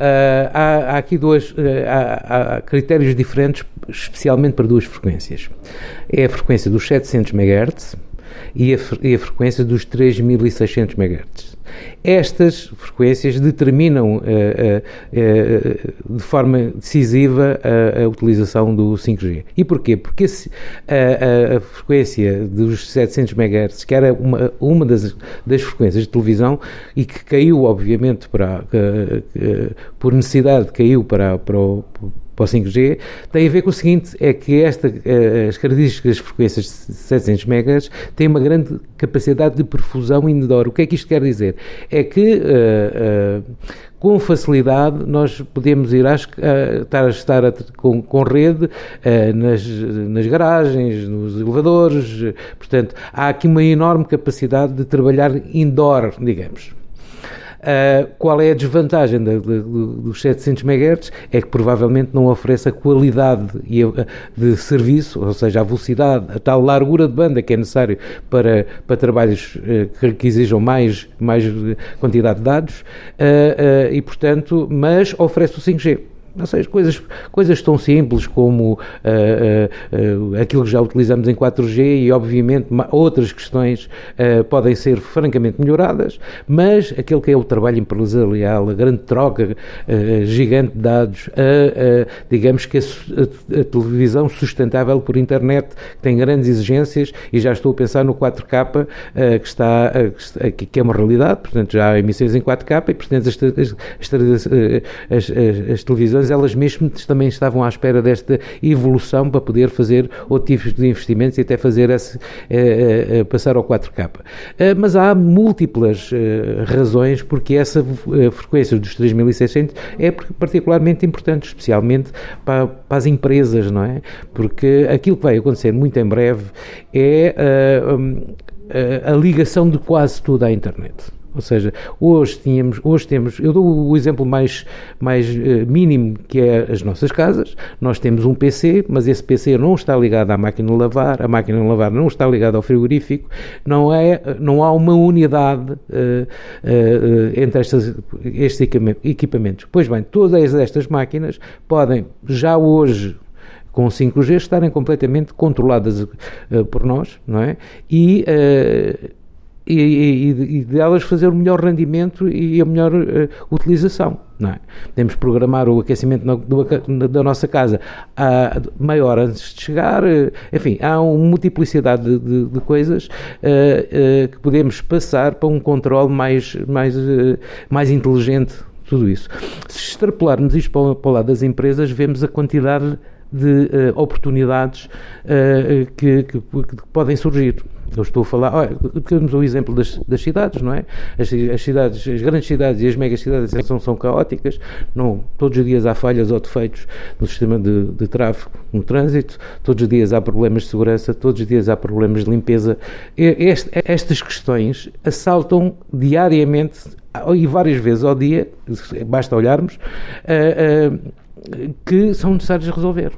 há, há, aqui dois uh, há, há, critérios diferentes, especialmente para duas frequências. É a frequência dos 700 MHz, e a, e a frequência dos 3600 MHz. Estas frequências determinam uh, uh, uh, de forma decisiva a, a, utilização do 5G. E porquê? Porque a, a, frequência dos 700 MHz, que era uma, uma das, das frequências de televisão e que caiu, obviamente, para, por necessidade, caiu para, para o para o 5G, tem a ver com o seguinte, é que esta, eh, as características das frequências de 700 MHz têm uma grande capacidade de perfusão indoor. O que é que isto quer dizer? É que uh, uh, com facilidade nós podemos ir às, uh, estar estar a, com, com, rede nas, nas garagens, nos elevadores, portanto há aqui uma enorme capacidade de trabalhar indoor, digamos. Uh, qual é a desvantagem de, de, de, dos 700 MHz? É que provavelmente não oferece a qualidade de serviço, ou seja, a velocidade, a tal largura de banda que é necessário para, para trabalhos uh, que exijam mais, mais quantidade de dados, uh, e portanto, mas oferece o 5G. Ou seja, coisas, coisas tão simples como uh, uh, uh, aquilo que já utilizamos em 4G e, obviamente, outras questões podem ser francamente melhoradas, mas aquele que é o trabalho empresarial, a grande troca gigante de dados, digamos que a, a, a, televisão sustentável por internet tem grandes exigências e já estou a pensar no 4K que, está, que é uma realidade, portanto já há emissões em 4K e, portanto, as, as, as, as televisões elas mesmas também estavam à espera desta evolução para poder fazer outro tipo de investimentos e até fazer esse, eh, eh, passar ao 4K. Eh, mas há múltiplas razões porque essa frequência dos 3600 é particularmente importante, especialmente para, para, as empresas, não é? Porque aquilo que vai acontecer muito em breve é a ligação de quase tudo à internet. Ou seja, hoje tínhamos, hoje temos, eu dou o exemplo mais, mais uh, mínimo que é as nossas casas. Nós temos um PC, mas esse PC não está ligado à máquina de lavar, a máquina de lavar não está ligada ao frigorífico, não, é, não há uma unidade uh, uh, entre estas, estes equipamentos. Pois bem, todas estas máquinas podem já hoje com 5G estarem completamente controladas por nós, não é? E e, e, e delas fazer o melhor rendimento e a melhor uh, utilização. Não é? Podemos programar o aquecimento do, da nossa casa a maior antes de chegar, uh, enfim, há uma multiplicidade de, de, de coisas uh, que podemos passar para um controle mais, mais, mais inteligente, tudo isso. Se extrapolarmos isto para, para o lado das empresas, vemos a quantidade de oportunidades que, que, que podem surgir Eu estou a falar, olha, temos o exemplo das, das cidades, não é? As, as, cidades, as grandes cidades e as megacidades são, são caóticas, não, todos os dias há falhas ou defeitos no sistema de, de tráfego, no trânsito, todos os dias há problemas de segurança, todos os dias há problemas de limpeza. Este, estas questões assaltam diariamente e várias vezes ao dia, basta olharmos, uh, uh, que são necessários resolver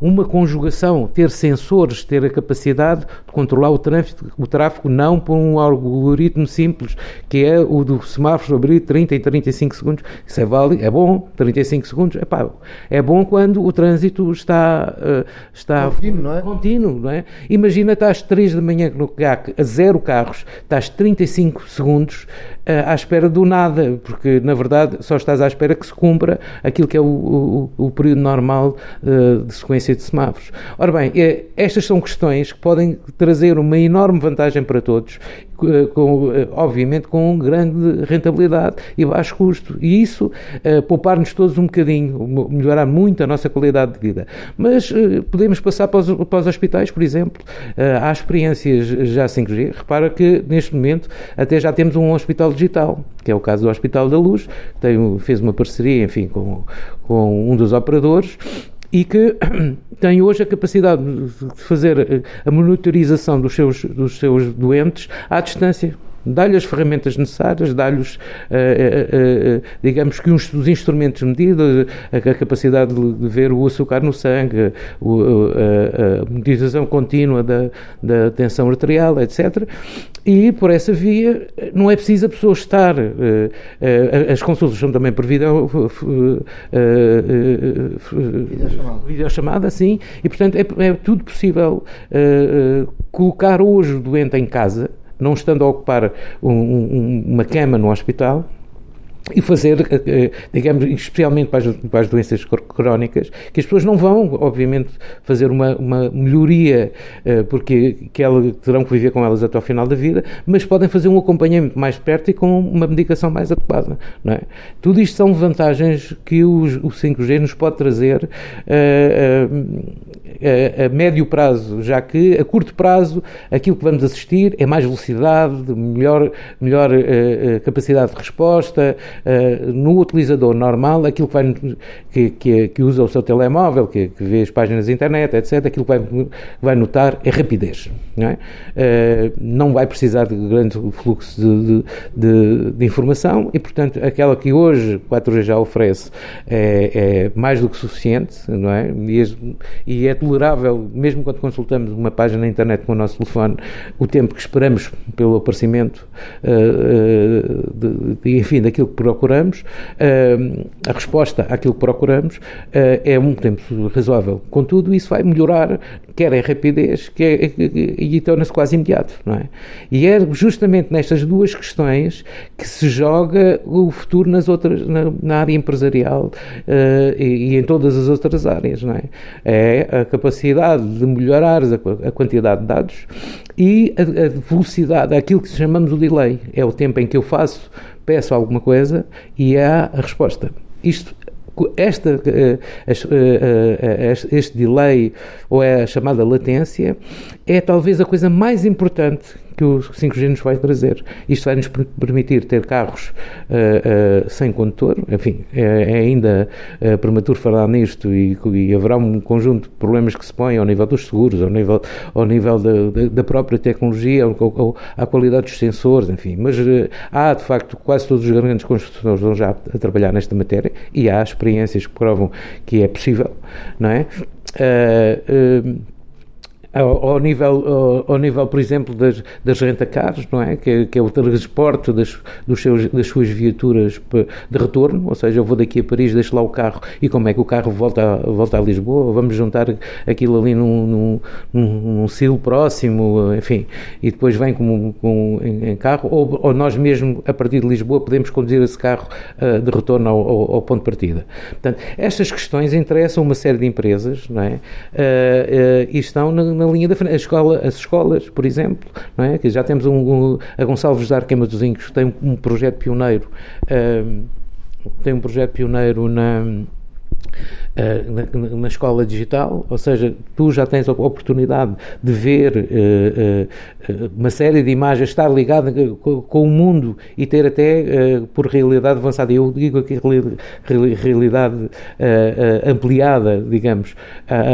uma conjugação, ter sensores, ter a capacidade de controlar o tráfego, o tráfego não por um algoritmo simples, que é o do semáforo abrir 30 em 35 segundos. Isso é válido, é bom, 35 segundos, epá, é bom quando o trânsito está, uh, está contínuo, não é? Contínuo, não é? Imagina, estás 3 da manhã no GAC, a zero carros, estás 35 segundos à espera do nada, porque na verdade só estás à espera que se cumpra aquilo que é o, o, o período normal uh, de sequência de semáforos. Ora bem, é, estas são questões que podem trazer uma enorme vantagem para todos, eh, com, eh, obviamente com grande rentabilidade e baixo custo. E isso uh, poupar-nos todos um bocadinho, melhorar muito a nossa qualidade de vida. Mas podemos passar para os, para os, hospitais, por exemplo. Há experiências já 5G. Repara que neste momento até já temos um hospital digital, que é o caso do Hospital da Luz, tem, fez uma parceria, enfim, com, com um dos operadores e que tem hoje a capacidade de fazer a monitorização dos seus, dos seus doentes à distância dá-lhe as ferramentas necessárias, dá-lhes, uh, uh, uh, digamos que uns dos instrumentos de medida, a, capacidade de, ver o açúcar no sangue, o, a, monitorização contínua da, da tensão arterial, etc. E por essa via não é preciso a pessoa estar. as consultas são também por vídeo, videochamada. videochamada, sim, e portanto é, é tudo possível colocar hoje o doente em casa não estando a ocupar um, um, uma cama no hospital, e fazer, eh, eh, digamos, especialmente para as, para as, doenças crónicas, que as pessoas não vão, obviamente, fazer uma, uma melhoria, eh, porque que elas terão que viver com elas até ao final da vida, mas podem fazer um acompanhamento mais perto e com uma medicação mais adequada. Não é? Tudo isto são vantagens que o, o 5G nos pode trazer a, a, médio prazo, já que a curto prazo aquilo que vamos assistir é mais velocidade, melhor, melhor capacidade de resposta, uh, no utilizador normal, aquilo que, vai, que, que, que usa o seu telemóvel, que, que, vê as páginas da internet, etc., aquilo que vai, vai notar é rapidez. Não, é? Uh, não vai precisar de grande fluxo de, de, de, informação e, portanto, aquela que hoje 4G já oferece é, é mais do que suficiente, não é? E, e é tolerável, mesmo quando consultamos uma página na internet com o nosso telefone, o tempo que esperamos pelo aparecimento, uh, de, de, enfim, daquilo que procuramos, a resposta àquilo que procuramos uh, é um tempo razoável. Contudo, isso vai melhorar, quer em rapidez, quer, e torna-se quase imediato, não é? E é justamente nestas duas questões que se joga o futuro nas outras, na, na área empresarial uh, e, e, em todas as outras áreas, não é? É a capacidade de melhorar a, a quantidade de dados e a, a velocidade, aquilo que chamamos o delay, é o tempo em que eu faço peço alguma coisa e há a resposta. Isto esta, eh, eh, eh, este delay, ou é a chamada latência, é talvez a coisa mais importante que o 5G nos vai trazer. Isto vai nos permitir ter carros uh, uh, sem condutor, enfim, é, é ainda uh, prematuro falar nisto e, e, haverá um conjunto de problemas que se põem ao nível dos seguros, ao nível, ao nível da, da própria tecnologia, ao, ao, à qualidade dos sensores, enfim. Mas há, de facto, quase todos os grandes construtores estão já a trabalhar nesta matéria e há experiências que provam que é possível, não é? Ao, ao nível, ao, ao, nível, por exemplo, das, das rentacares, não é? Que, que é o transporte das, dos seus, das suas viaturas de retorno, ou seja, eu vou daqui a Paris, deixo lá o carro e como é que o carro volta volta a Lisboa, vamos juntar aquilo ali num, num, num, num silo próximo, enfim, e depois vem com, com, em, em carro, ou, ou, nós mesmo, a partir de Lisboa, podemos conduzir esse carro uh, de retorno ao, ao, ao, ponto de partida. Portanto, estas questões interessam uma série de empresas, não é? Uh, uh, e estão na na linha da frente. Escola, as escolas, por exemplo, não é? que já temos um, um, a Gonçalves de Arquema dos Incos, tem um projeto pioneiro, um, tem um projeto pioneiro na uh, na, na, escola digital, ou seja, tu já tens a oportunidade de ver uh, uma série de imagens, estar ligado com, com, o mundo e ter até por realidade avançada. Eu digo aqui realidade ampliada, digamos,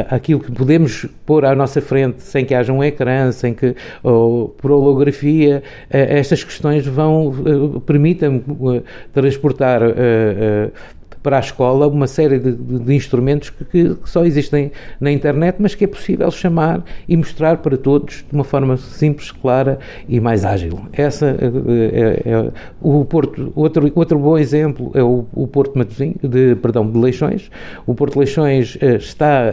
aquilo que podemos pôr à nossa frente sem que haja um ecrã, sem que ou, por holografia, estas questões vão permitem transportar para a escola uma série de, de, de instrumentos que, que, só existem na internet, mas que é possível chamar e mostrar para todos de uma forma simples, clara e mais ágil. Essa é, é, é o Porto. Outro, outro bom exemplo é o, o Porto Matosinho, de perdão, de Leixões. O Porto Leixões eh, está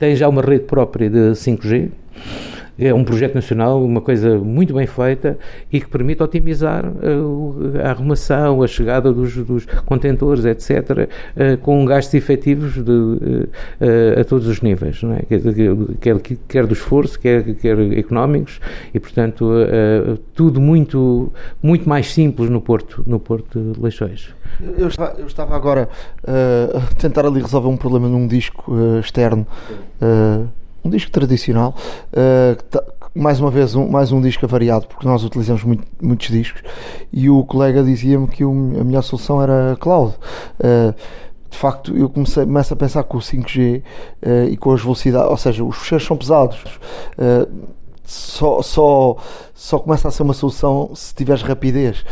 tem já uma rede própria de 5G é um projeto nacional, uma coisa muito bem feita e que permite otimizar uh, a arrumação, a chegada dos, dos contentores, etc., uh, eh, com gastos efetivos de, uh, a todos os níveis, é? quer, quer, do esforço, quer, quer económicos, e, portanto, tudo muito, muito mais simples no Porto, no Porto de Leixões. Eu estava, eu estava agora a tentar ali resolver um problema num disco externo um disco tradicional, uh, mais uma vez um, mais um disco variado, porque nós utilizamos muito, muitos discos, e o colega dizia-me que o, a melhor solução era cloud. Uh, de facto, eu comecei, começo a pensar com o 5G uh, eh, e com as velocidades, ou seja, os fecheiros são pesados. Só, só, só começa a ser uma solução se tiveres rapidez.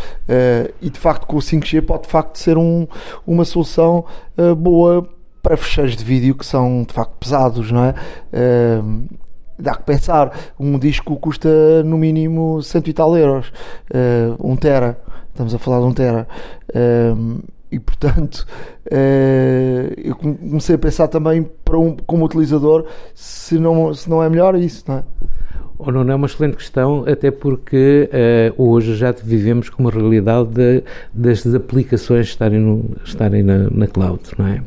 E de facto, com o 5G pode de facto ser um, uma solução boa para fecheiros de vídeo que são de facto pesados, não é? Uh, dá que pensar, um disco custa no mínimo cento e tal euros, uh, um tera, estamos a falar de um tera. Uh, e portanto uh, eu comecei a pensar também para um, como utilizador se não, se não é melhor isso, não é? Ou não é uma excelente questão, até porque uh, hoje já vivemos com uma realidade de, das aplicações estarem, no, estarem na, na cloud, não é?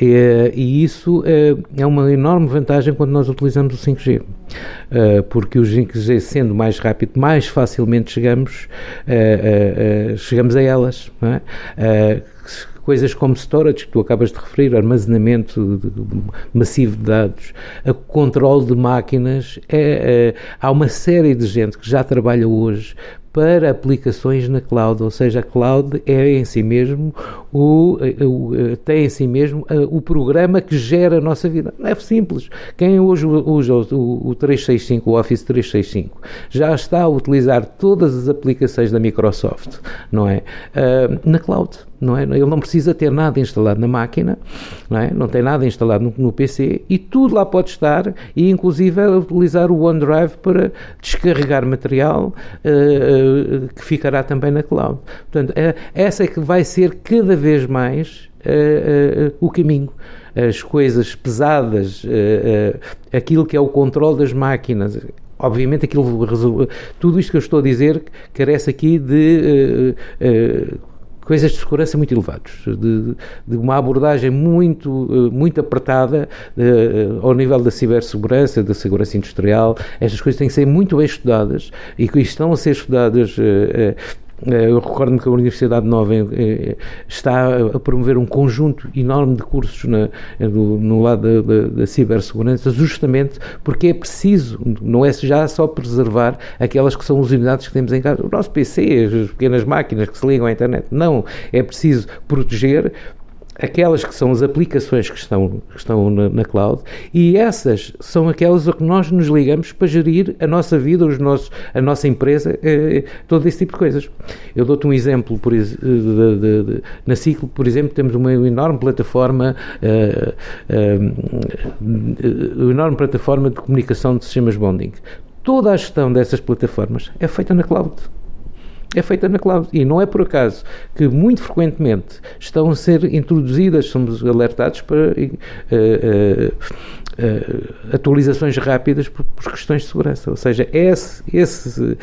E, e isso é, é uma enorme vantagem quando nós utilizamos o 5G, uh, porque o 5G sendo mais rápido, mais facilmente chegamos, uh, chegamos a elas, não é? Coisas como storage, que tu acabas de referir, armazenamento massivo de dados, a controle de máquinas, é, é, há uma série de gente que já trabalha hoje para aplicações na cloud, ou seja, a cloud é em si mesmo o, o tem em si mesmo o programa que gera a nossa vida. Não é simples. Quem hoje usa o, o 365, o Office 365, já está a utilizar todas as aplicações da Microsoft, não é? Uh, na cloud não é? Ele não precisa ter nada instalado na máquina, não, é? não tem nada instalado no, no, PC e tudo lá pode estar e inclusive utilizar o OneDrive para descarregar material uh, uh, que ficará também na cloud. Portanto, uh, essa é que vai ser cada vez mais o caminho as coisas pesadas, aquilo que é o controle das máquinas. Obviamente, aquilo, tudo isto que eu estou a dizer carece aqui de coisas de segurança muito elevados, de, de uma abordagem muito, eh, muito apertada uh, ao nível da cibersegurança, da segurança industrial. Estas coisas têm que ser muito bem estudadas e estão a ser estudadas. Eh, eu recordo-me que a Universidade Nova eh, eh, está a promover um conjunto enorme de cursos na, no lado da, da, da, cibersegurança, justamente porque é preciso, não é já só preservar aquelas que são as unidades que temos em casa, o nosso PC, as pequenas máquinas que se ligam à internet. Não, é preciso proteger aquelas que são as aplicações que estão, que estão na, na, cloud e essas são aquelas a que nós nos ligamos para gerir a nossa vida, os nossos, a nossa empresa, eh, todo esse tipo de coisas. Eu dou-te um exemplo, por, de, de, de, na Ciclo, por exemplo, temos uma enorme plataforma, eh, eh, uma enorme plataforma de comunicação de sistemas bonding. Toda a gestão dessas plataformas é feita na cloud é feita na cloud. E não é por acaso que muito frequentemente estão a ser introduzidas, somos alertados para uh, uh, atualizações rápidas por, por, questões de segurança. Ou seja, esse, esse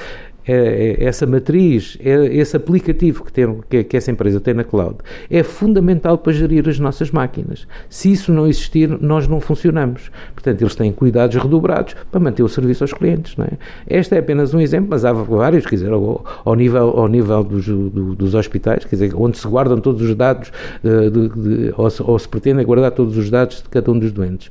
essa matriz, é, esse aplicativo que, tem, que, essa empresa tem na cloud, é fundamental para gerir as nossas máquinas. Se isso não existir, nós não funcionamos. Portanto, eles têm cuidados redobrados para manter o serviço aos clientes. Não é? Este é apenas um exemplo, mas há vários, quer dizer, ao, ao nível, ao nível dos, do, dos hospitais, quer dizer, onde se guardam todos os dados, de, de, de, ou, se, ou se pretende guardar todos os dados de cada um dos doentes.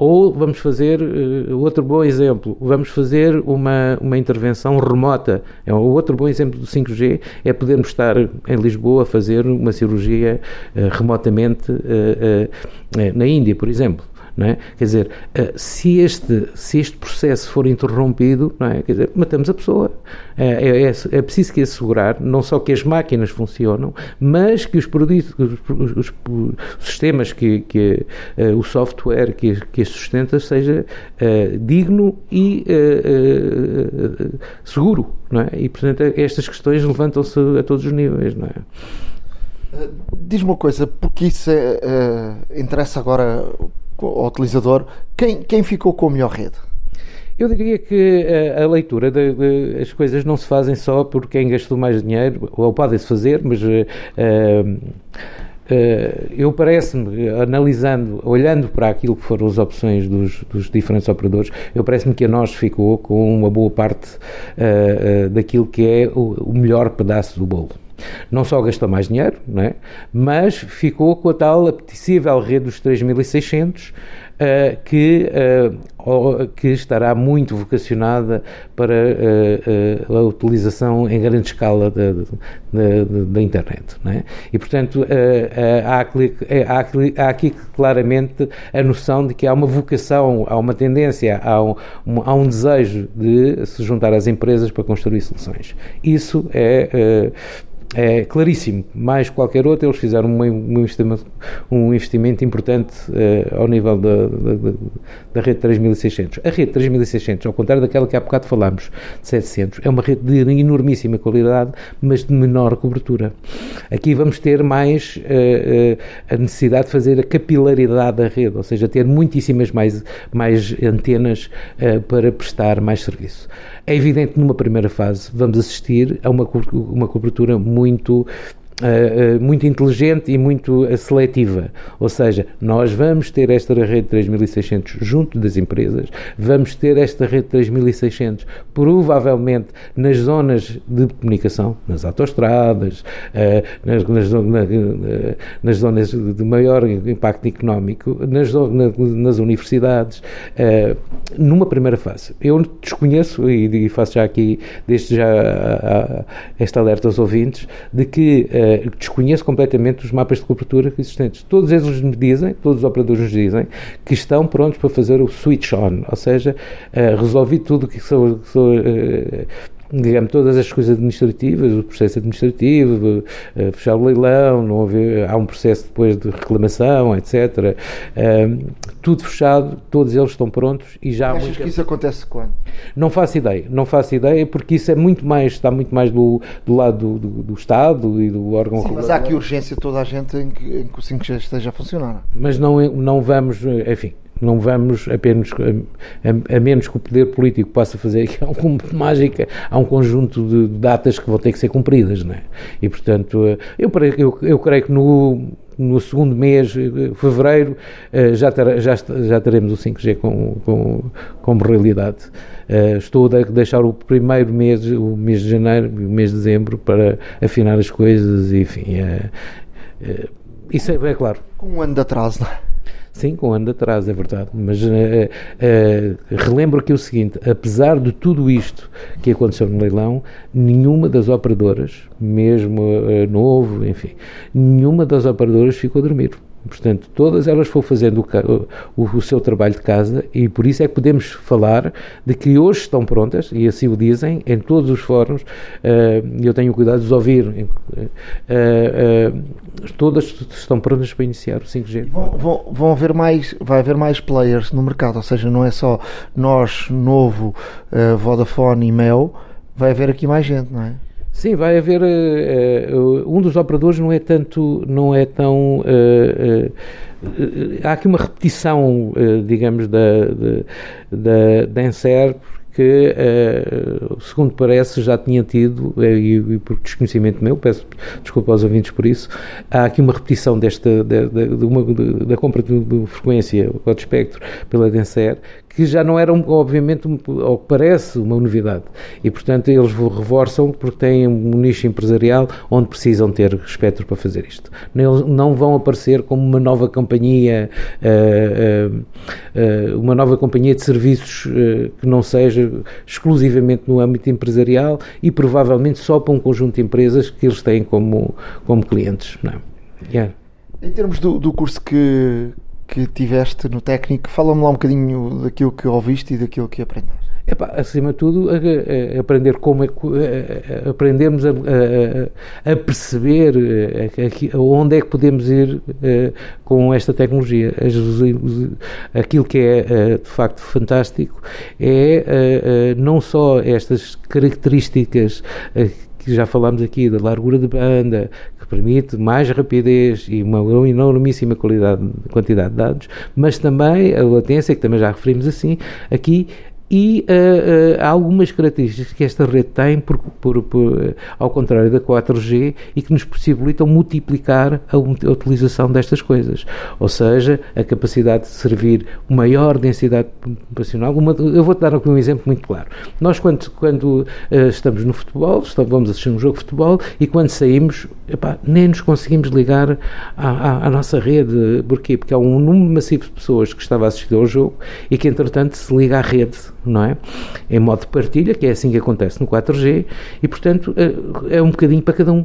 Ou vamos fazer, uh, outro bom exemplo, vamos fazer uma, uma intervenção remota. É um outro bom exemplo do 5G é podermos estar em Lisboa a fazer uma cirurgia uh, remotamente uh, na Índia, por exemplo. É? Quer dizer, eh, se este, se este processo for interrompido, é? Quer dizer, matamos a pessoa. É, é, é, é, preciso que assegurar não só que as máquinas funcionam, mas que os produtos, os, os, os sistemas, que, que uh, o software que, que as sustenta seja uh, digno e uh, seguro. É? E, portanto, estas questões levantam-se a todos os níveis. É? Diz-me uma coisa, porque isso interessa agora ao utilizador, quem, quem ficou com a melhor rede? Eu diria que a, eh, a leitura de, de, as coisas não se fazem só por quem gastou mais dinheiro, ou podem-se fazer, mas uh, eu parece-me, analisando, olhando para aquilo que foram as opções dos, dos diferentes operadores, eu parece-me que a nós ficou com uma boa parte uh, daquilo que é o, o melhor pedaço do bolo. Não só gastou mais dinheiro, não é? mas ficou com a tal apetecível rede dos 3.600, uh, que, uh, que estará muito vocacionada para uh, a utilização em grande escala da, internet. É? E, portanto, há, há, há, aqui claramente a noção de que há uma vocação, há uma tendência, há um, há um desejo de se juntar às empresas para construir soluções. Isso é é claríssimo, mais qualquer outro, eles fizeram um, investimento, um investimento, importante uh, ao nível da, da, da, rede 3600. A rede 3600, ao contrário daquela que há bocado falámos, de 700, é uma rede de enormíssima qualidade, mas de menor cobertura. Aqui vamos ter mais uh, uh, a necessidade de fazer a capilaridade da rede, ou seja, ter muitíssimas mais, mais antenas para prestar mais serviço. É evidente que numa primeira fase vamos assistir a uma, uma cobertura muito Uh, muito inteligente e muito seletiva. Ou seja, nós vamos ter esta rede 3600 junto das empresas, vamos ter esta rede 3600 provavelmente nas zonas de comunicação, nas autoestradas, uh, nas, nas, na, nas, zonas de maior impacto económico, nas, nas universidades, numa primeira fase. Eu desconheço, e, faço já aqui, desde já esta alerta aos ouvintes, de que uh, desconheço completamente os mapas de cobertura existentes. Todos eles me dizem, todos os operadores nos dizem, que estão prontos para fazer o switch on, ou seja, uh, resolvi tudo que são, que são uh, digamos, todas as coisas administrativas, o processo administrativo, uh, fechar o leilão, não haver, há um processo depois de reclamação, etc. Uh, tudo fechado, todos eles estão prontos e já... Achas muito... que isso acontece quando? Não faço ideia, não faço ideia, porque isso é muito mais, está muito mais do, do lado do, do, do Estado e do órgão... Sim, mas há aqui urgência toda a gente em que, em que o 5G esteja a funcionar. Mas não, não vamos, enfim, não vamos apenas, a, a, menos que o poder político possa fazer aqui alguma mágica, há um conjunto de datas que vão ter que ser cumpridas, não é? E, portanto, eu, eu, eu creio que no, no segundo mês, fevereiro, eh, já, ter, já, já teremos o 5G com, com, como realidade. Eh, estou a deixar o primeiro mês, o mês de janeiro e o mês de dezembro, para afinar as coisas, enfim, é, é, isso é, é claro. Com um ano de atraso, não é? Sim, com um ano atrás, é verdade. Mas uh, uh, relembro aqui o seguinte: apesar de tudo isto que aconteceu no leilão, nenhuma das operadoras, mesmo uh, novo, enfim, nenhuma das operadoras ficou a dormir. Portanto, todas elas foram fazendo o, o, o, seu trabalho de casa e por isso é que podemos falar de que hoje estão prontas, e assim o dizem, em todos os fóruns, uh, eu tenho cuidado de os ouvir, uh, uh, todas estão prontas para iniciar o 5G. Vão, vão, vão, haver mais, vai haver mais players no mercado, ou seja, não é só nós, Novo, Vodafone e Mel, vai haver aqui mais gente, não é? Sim, vai haver. Uh, um dos operadores não é tanto. não é tão. Uh, há aqui uma repetição, digamos, da, da, da, da que, uh, segundo parece, já tinha tido, e, e, por desconhecimento meu, peço desculpa aos ouvintes por isso, há aqui uma repetição desta, de, de, de uma, da compra de frequência ou de espectro pela Denser, que já não era, obviamente, que parece, uma novidade. E, portanto, eles reforçam porque têm um nicho empresarial onde precisam ter espectro para fazer isto. Não vão aparecer como uma nova companhia, uh, uh, uh, uma nova companhia de serviços que não seja exclusivamente no âmbito empresarial e provavelmente só para um conjunto de empresas que eles têm como, como clientes. Não. É? Yeah. Em termos do, do curso que, que tiveste no técnico, fala-me lá um bocadinho daquilo que ouviste e daquilo que aprendeste. Epá, acima de tudo, a, a aprender como é que aprendermos a, a, a perceber onde é que podemos ir com esta tecnologia. Aquilo que é de facto fantástico é não só estas características que já falámos aqui da largura de banda, que permite mais rapidez e uma enormíssima qualidade, quantidade de dados, mas também a latência, que também já referimos assim, aqui e uh, uh, há algumas características que esta rede tem, por, por, por, ao contrário da 4G, e que nos possibilitam multiplicar a, a, utilização destas coisas. Ou seja, a capacidade de servir maior densidade populacional. Uma, eu vou-te dar aqui um exemplo muito claro. Nós, quando, quando uh, estamos no futebol, estamos, vamos assistir um jogo de futebol, e quando saímos, epá, nem nos conseguimos ligar à, à, à, nossa rede. Porquê? Porque há um número massivo de pessoas que estava a assistir ao jogo e que, entretanto, se liga à rede não é? Em modo de partilha, que é assim que acontece no 4G, e portanto eh, é um bocadinho para cada um.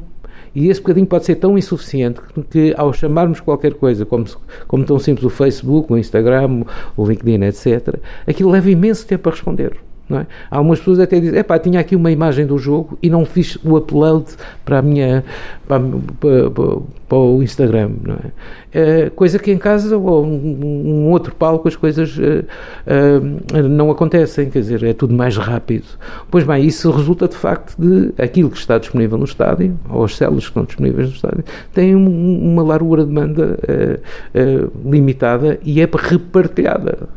E esse bocadinho pode ser tão insuficiente que, ao chamarmos qualquer coisa, como, como tão simples o Facebook, o Instagram, o LinkedIn, etc., aquilo leva imenso tempo a responder. É? Algumas pessoas até dizem, epá, tinha aqui uma imagem do jogo e não fiz o upload para a minha para, para, para, o Instagram, é? é? coisa que em casa ou um, um outro palco as coisas uh, uh, não acontecem, quer dizer, é tudo mais rápido. Pois bem, isso resulta de facto de aquilo que está disponível no estádio, ou as células que estão disponíveis no estádio, têm um, uma largura de uh, limitada e é repartilhada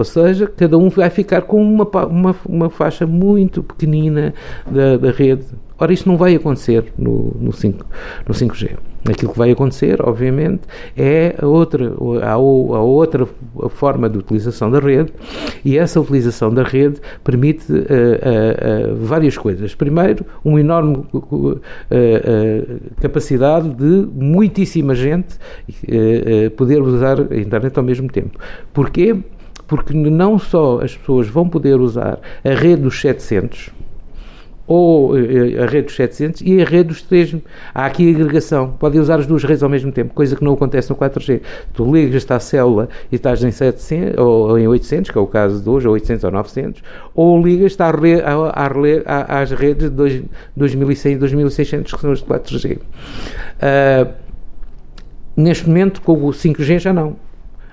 ou seja, cada um vai ficar com uma, uma, uma faixa muito pequenina da, da rede. Ora, isto não vai acontecer no, no, 5, no 5G. Aquilo que vai acontecer, obviamente, é a outra, a, a outra forma de utilização da rede e essa utilização da rede permite uh, uh, uh, várias coisas. Primeiro, uma enorme capacidade de muitíssima gente poder usar a internet ao mesmo tempo. Porquê? Porque não só as pessoas vão poder usar a rede dos 700 ou eh, a rede dos 700 e a rede dos 3. Há aqui agregação, podem usar as duas redes ao mesmo tempo, coisa que não acontece no 4G. Tu ligas esta célula e estás em 700 ou em 800, que é o caso de hoje, ou 800 ou 900, ou ligas está às redes de 2100 e 2600, que são as de 4G. Uh, ah, neste momento, com o 5G já não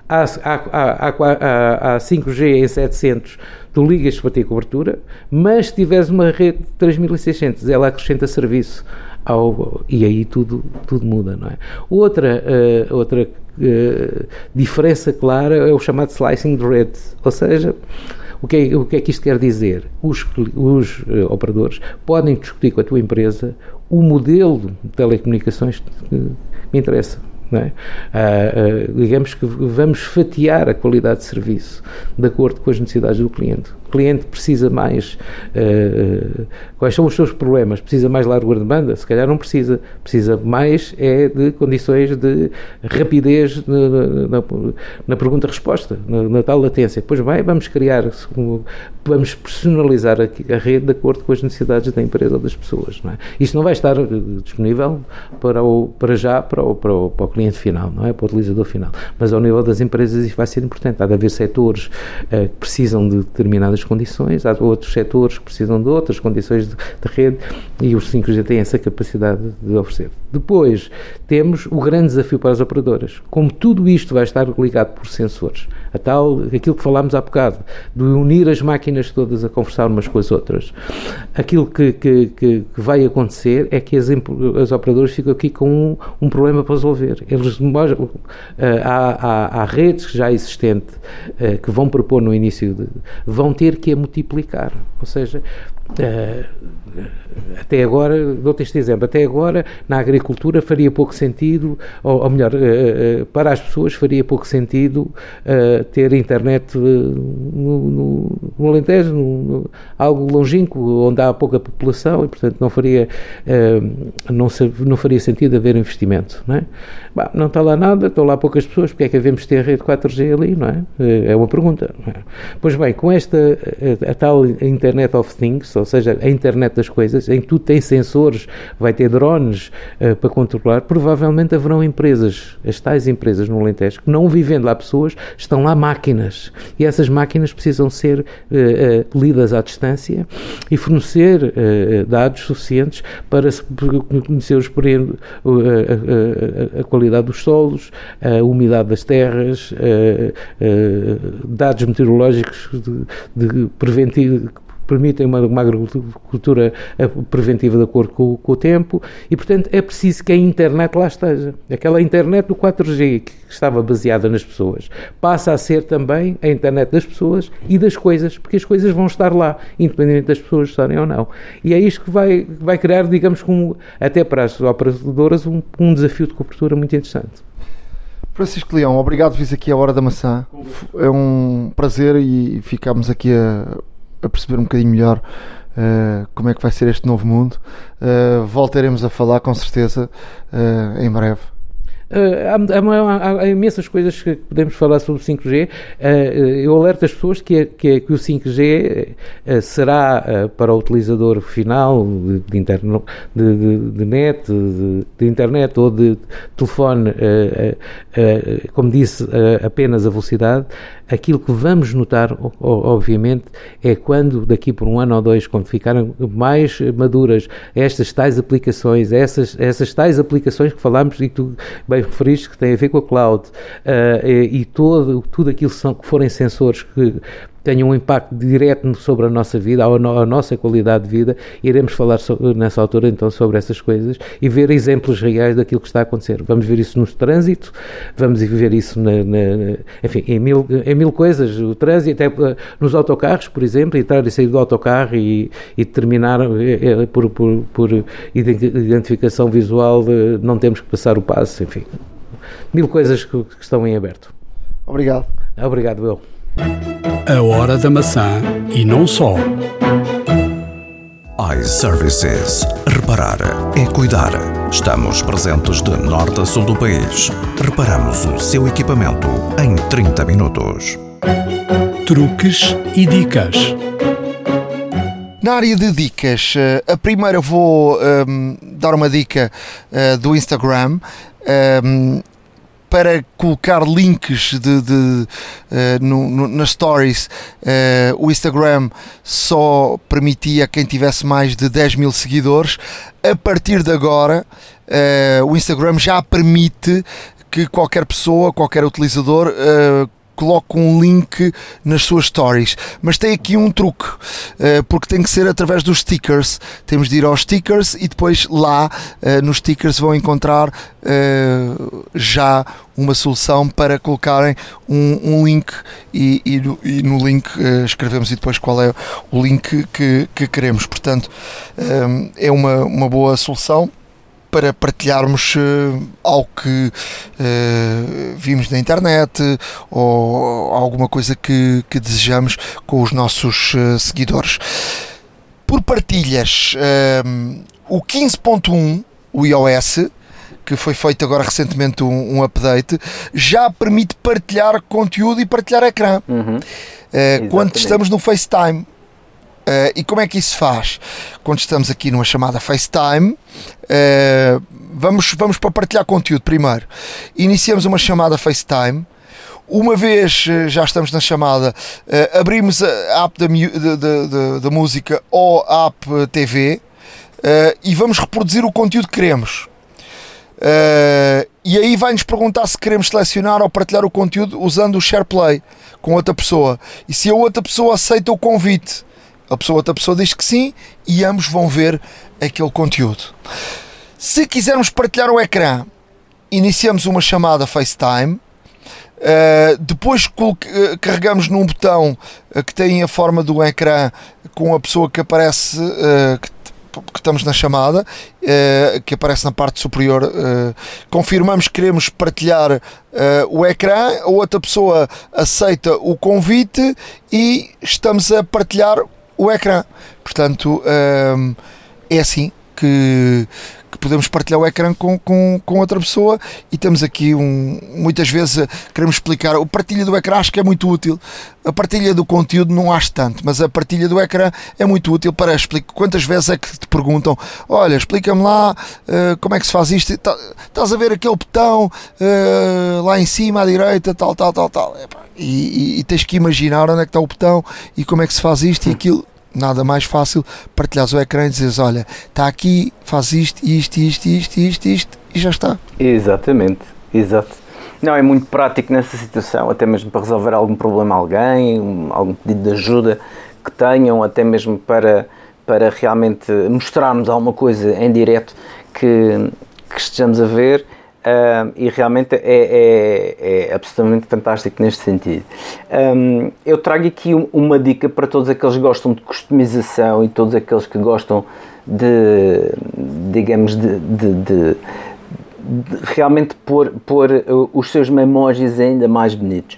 há 5G em 700, tu ligas para ter cobertura, mas se tiveres uma rede de 3600, ela acrescenta serviço ao, e aí tudo, tudo muda, não é? Outra, uh, outra uh, diferença clara é o chamado slicing de rede, ou seja, o que, é, o que é que isto quer dizer? Os, os uh, operadores podem discutir com a tua empresa o modelo de telecomunicações que me interessa. É? Uh, uh, digamos que vamos fatiar a qualidade de serviço de acordo com as necessidades do cliente. Cliente precisa mais. Uh, quais são os seus problemas? Precisa mais largura de banda? Se calhar não precisa. Precisa mais é de condições de rapidez na, na, na pergunta-resposta, na, na, tal latência. Pois bem, vamos criar, vamos personalizar a, a, rede de acordo com as necessidades da empresa ou das pessoas. Não é? Isto não vai estar disponível para, o, para já para o, para o, para o cliente final, não é? Para o utilizador final. Mas ao nível das empresas isso vai ser importante. Há de haver setores uh, que precisam de determinadas condições, há outros setores que precisam de outras condições de, de rede e os 5G têm essa capacidade de oferecer. Depois temos o grande desafio para as operadoras. Como tudo isto vai estar ligado por sensores, a tal, aquilo que falámos há bocado, de unir as máquinas todas a conversar umas com as outras, aquilo que, que, que vai acontecer é que as, as operadoras ficam aqui com um, um problema para resolver. Eles, uh, há, há, há, redes já existentes uh, que vão propor no início, de, vão ter que a multiplicar. Ou seja, até agora, dou-te este exemplo, até agora na agricultura faria pouco sentido, ou, ou melhor, uh, uh, para as pessoas faria pouco sentido ter internet no, no, no Alentejo, no, algo longínquo, onde há pouca população e, portanto, não faria, não, não faria sentido haver investimento. Não, é? Bah, não está lá nada, estão lá poucas pessoas, porque é que havemos ter rede 4G ali, não é? É uma pergunta. É? Pois bem, com esta a tal Internet of Things, ou seja, a internet das coisas, em que tudo tem sensores, vai ter drones uh, para controlar, provavelmente haverão empresas, as tais empresas no Alentejo, que não vivendo lá pessoas, estão lá máquinas. E essas máquinas precisam ser uh, lidas à distância e fornecer dados suficientes para conhecer os, a, a, a, qualidade dos solos, a umidade das terras, dados meteorológicos de, de preventivo permitem uma, uma agricultura eh, preventiva de acordo com, com, o tempo e, portanto, é preciso que a internet lá esteja. Aquela internet do 4G que estava baseada nas pessoas passa a ser também a internet das pessoas e das coisas, porque as coisas vão estar lá, independente das pessoas estarem ou não. E é isto que vai, vai criar, digamos, como, até para as operadoras, um, um desafio de cobertura muito interessante. Francisco Leão, obrigado por vir aqui à Hora da Maçã. É um prazer e ficamos aqui a a perceber um bocadinho melhor uh, como é que vai ser este novo mundo. Uh, voltaremos a falar com certeza uh, em breve. Há, há, há, imensas coisas que podemos falar sobre o 5G. Uh, eu alerto as pessoas que, que, que o 5G uh, será para o utilizador final de, de, interno, de, de, de net, de, internet ou de telefone, como disse, apenas a velocidade. Aquilo que vamos notar, obviamente, é quando daqui por um ano ou dois, quando ficarem mais maduras estas tais aplicações, essas, essas tais aplicações que falámos e tu bem referiste, que têm a ver com a cloud uh, e, e, todo, tudo aquilo são, que forem sensores que tenham um impacto direto sobre a nossa vida, a, a nossa qualidade de vida, iremos falar so, nessa altura então sobre essas coisas e ver exemplos reais daquilo que está a acontecer. Vamos ver isso no trânsito, vamos ver isso na, na, enfim, em mil, em mil coisas, o trânsito, até uh, nos autocarros, por exemplo, entrar e sair do autocarro e, e terminar uh, por, por, por, identificação visual, não temos que passar o passo, enfim, mil coisas que, que estão em aberto. Obrigado. Obrigado, eu. A Hora da Maçã e não só. iServices. Reparar é cuidar. Estamos presentes de norte a sul do país. Reparamos o seu equipamento em 30 minutos. Truques e dicas. Na área de dicas, eh, a primeira vou um, ehm, dar uma dica uh, do Instagram. Um, ehm, para colocar links de, de uh, no, no, nas stories, uh, o Instagram só permitia quem tivesse mais de 10 mil seguidores. A partir de agora, uh, o Instagram já permite que qualquer pessoa, qualquer utilizador coloque um link nas suas stories. Mas tem aqui um truque, uh, porque tem que ser através dos stickers. Temos de ir aos stickers e depois lá uh, nos stickers vão encontrar uh, já uma solução para colocarem um, um link e, e, no, e, no, link escrevemos e depois qual é o link que, que queremos. Portanto, é uma, uma boa solução para partilharmos uh, algo que uh, vimos na internet ou alguma coisa que, que desejamos com os nossos uh, seguidores. Por partilhas, o 15.1, o iOS, que foi feito agora recentemente um, um, update, já permite partilhar conteúdo e partilhar ecrã. Uhum. quando estamos no FaceTime. Uh, e como é que isso faz? Quando estamos aqui numa chamada FaceTime, uh, vamos, vamos para partilhar conteúdo primeiro. Iniciamos uma chamada FaceTime. Uma vez uh, já estamos na chamada, abrimos a app da, da, música ou a app TV e vamos reproduzir o conteúdo que queremos. e aí vai-nos perguntar se queremos selecionar ou partilhar o conteúdo usando o SharePlay com outra pessoa. E se a outra pessoa aceita o convite a pessoa, outra pessoa diz que sim e ambos vão ver aquele conteúdo. Se quisermos partilhar o ecrã, iniciamos uma chamada FaceTime. Uh, depois carregamos num botão que tem a forma do ecrã com a pessoa que aparece, que que estamos na chamada, uh, que aparece na parte superior, uh, confirmamos que queremos partilhar uh, o ecrã, a outra pessoa aceita o convite e estamos a partilhar o ecrã. Portanto, é assim que, que podemos partilhar o ecrã com, com, com outra pessoa e temos aqui um, muitas vezes queremos explicar, a partilha do ecrã acho que é muito útil, a partilha do conteúdo não acho tanto, mas a partilha do ecrã é muito útil para explicar, quantas vezes é que te perguntam, olha, explica-me lá uh, como é que se faz isto, tá, estás a ver aquele botão uh, lá em cima à direita, tal, tal, tal, tal, e, e, e, tens que imaginar onde é que está o botão e como é que se faz isto e aquilo nada mais fácil partilhares o ecrã e dizes, olha, está aqui, faz isto, isto, isto, isto, isto, isto, e já está. Exatamente, exato. Não, é muito prático nessa situação, até mesmo para resolver algum problema a alguém, um, algum pedido de ajuda que tenham, até mesmo para, para realmente mostrarmos alguma coisa em direto que, que estejamos a ver Uh, e realmente é, é, é, absolutamente fantástico neste sentido. Um, eu trago aqui uma dica para todos aqueles que gostam de customização e todos aqueles que gostam de, digamos, de, de, de, de realmente pôr, pôr os seus memojis ainda mais bonitos.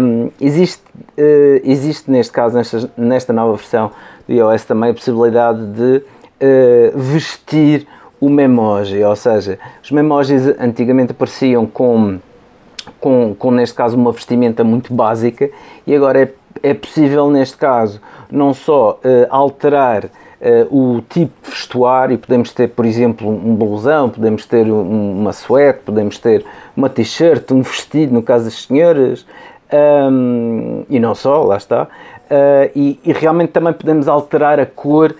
Um, existe, uh, existe neste caso, nesta, nesta nova versão do iOS também a possibilidade de uh, vestir o Memoji, ou seja, os Memojis antigamente apareciam com, com, com neste caso, uma vestimenta muito básica e agora é, é possível, neste caso, não só uh, alterar uh, o tipo de vestuário, podemos ter, por exemplo, um blusão, podemos ter um, uma suéte, podemos ter uma t-shirt, um vestido, no caso das senhoras, um, e não só, lá está, uh, e, e realmente também podemos alterar a cor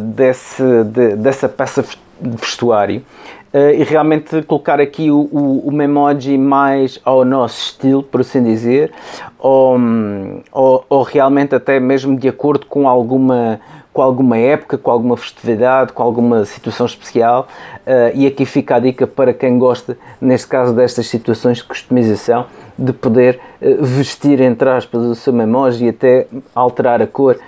desse, de, dessa peça de vestuário uh, e realmente colocar aqui o, o, Memoji mais ao nosso estilo, por assim dizer, ou, ou, ou, realmente até mesmo de acordo com alguma, com alguma época, com alguma festividade, com alguma situação especial. Uh, e aqui fica a dica para quem gosta, neste caso destas situações de customização, de poder uh, vestir, entre aspas, o seu Memoji e até alterar a cor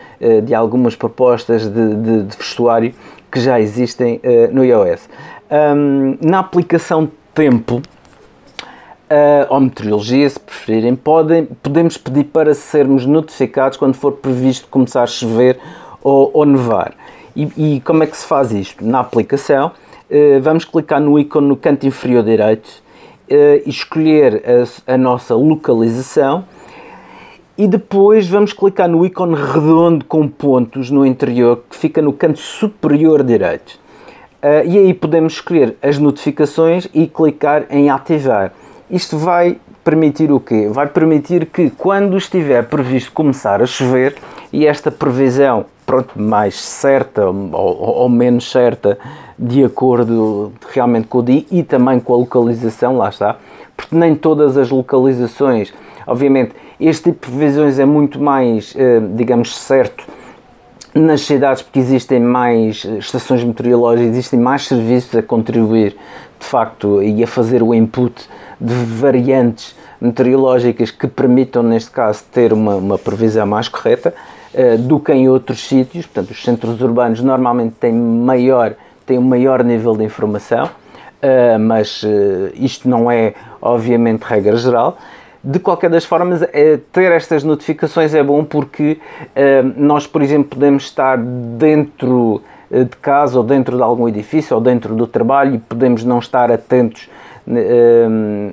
de algumas propostas de, de, de vestuário que já existem uh, no iOS. Um, na aplicação Tempo, uh, ou meteorologia, se preferirem, podem, podemos pedir para sermos notificados quando for previsto começar a chover ou, ou nevar. E, e, como é que se faz isto? Na aplicação, uh, vamos clicar no ícone no canto inferior direito uh, e escolher a, a nossa localização e depois vamos clicar no ícone redondo com pontos no interior que fica no canto superior direito. Uh, e aí podemos escolher as notificações e clicar em ativar. Isto vai permitir o quê? Vai permitir que quando estiver previsto começar a chover e esta previsão pronto, mais certa ou, ou, menos certa de acordo realmente com o dia e também com a localização, lá está, porque nem todas as localizações, obviamente este tipo de previsões é muito mais, eh, digamos, certo nas cidades porque existem mais eh, estações meteorológicas, existem mais serviços a contribuir de facto e a fazer o input de variantes meteorológicas que permitam, neste caso, ter uma, uma previsão mais correta uh, do que em outros sítios. Portanto, os centros urbanos normalmente têm, maior, têm um maior nível de informação, uh, mas uh, isto não é, obviamente, regra geral de qualquer das formas, é, ter estas notificações é bom porque é, nós, por exemplo, podemos estar dentro eh, de casa ou dentro de algum edifício ou dentro do trabalho e podemos não estar atentos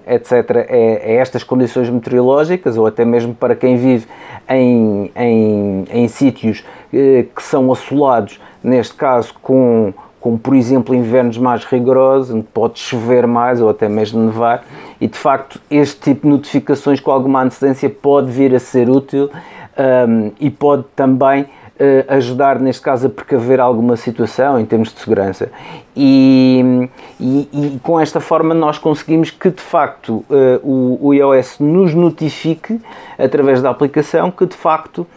etc., a, a, estas condições meteorológicas ou até mesmo para quem vive em, em, em sítios que são assolados, neste caso com como por exemplo invernos mais rigorosos, onde pode chover mais ou até mesmo nevar, e de facto este tipo de notificações com alguma antecedência pode vir a ser útil um, e pode também uh, ajudar, neste caso, a precaver alguma situação em termos de segurança. E, e, e com esta forma nós conseguimos que de facto uh, o, o iOS nos notifique através da aplicação que de facto uh,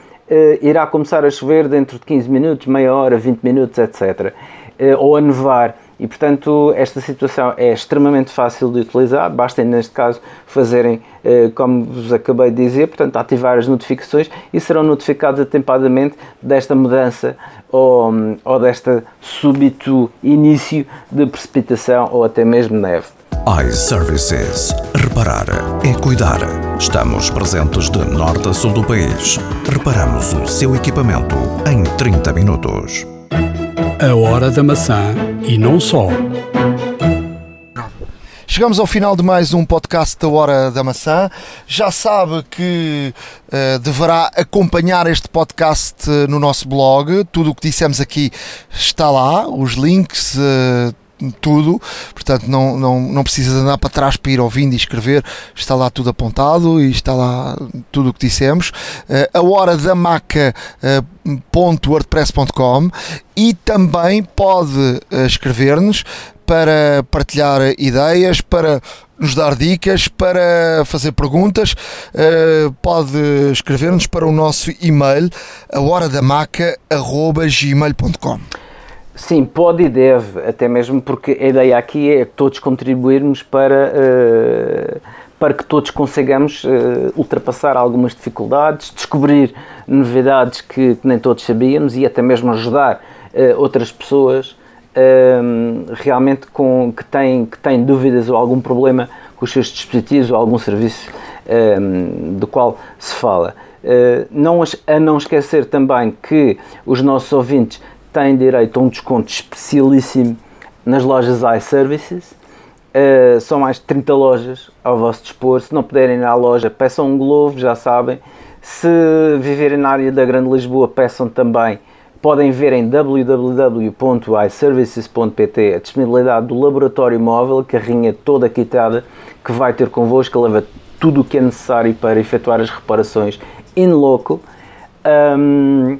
irá começar a chover dentro de 15 minutos, meia hora, 20 minutos, etc. Eh, ou a nevar E, portanto, esta situação é extremamente fácil de utilizar, basta, neste caso, fazerem, eh, como vos acabei de dizer, portanto, ativar as notificações e serão notificados atempadamente desta mudança ou, ou desta súbito início de precipitação ou até mesmo neve iServices. Reparar é cuidar. Estamos presentes de norte a sul do país. Reparamos o seu equipamento em 30 minutos. A hora da maçã e não só. Chegamos ao final de mais um podcast da Hora da Maçã. Já sabe que uh, deverá acompanhar este podcast uh, no nosso blog. Tudo o que dissemos aqui está lá, os links. Uh, tudo, portanto não, não, não precisa andar para trás para ir ouvindo e escrever, está lá tudo apontado e está lá tudo o que dissemos. Uh, a hora da maca.wordpress.com e também pode uh, escrever-nos para partilhar ideias, para nos dar dicas, para fazer perguntas, pode escrever-nos para o nosso e-mail, a hora da maca.gmail.com. Sim, pode e deve, até mesmo porque a ideia aqui é todos contribuirmos para, uh, para que todos consigamos uh, ultrapassar algumas dificuldades, descobrir novidades que, que, nem todos sabíamos e até mesmo ajudar uh, outras pessoas realmente com, que, têm, que têm dúvidas ou algum problema com os seus dispositivos ou algum serviço do qual se fala. não, a não esquecer também que os nossos ouvintes têm direito a um desconto especialíssimo nas lojas iServices. Uh, são mais de 30 lojas ao vosso dispor. Se não puderem ir à loja, peçam um Glovo, já sabem. Se viverem na área da Grande Lisboa, peçam também. Podem ver em www.iservices.pt a disponibilidade do laboratório móvel, carrinha toda quitada, que vai ter convosco, leva tudo o que é necessário para efetuar as reparações in loco. Um,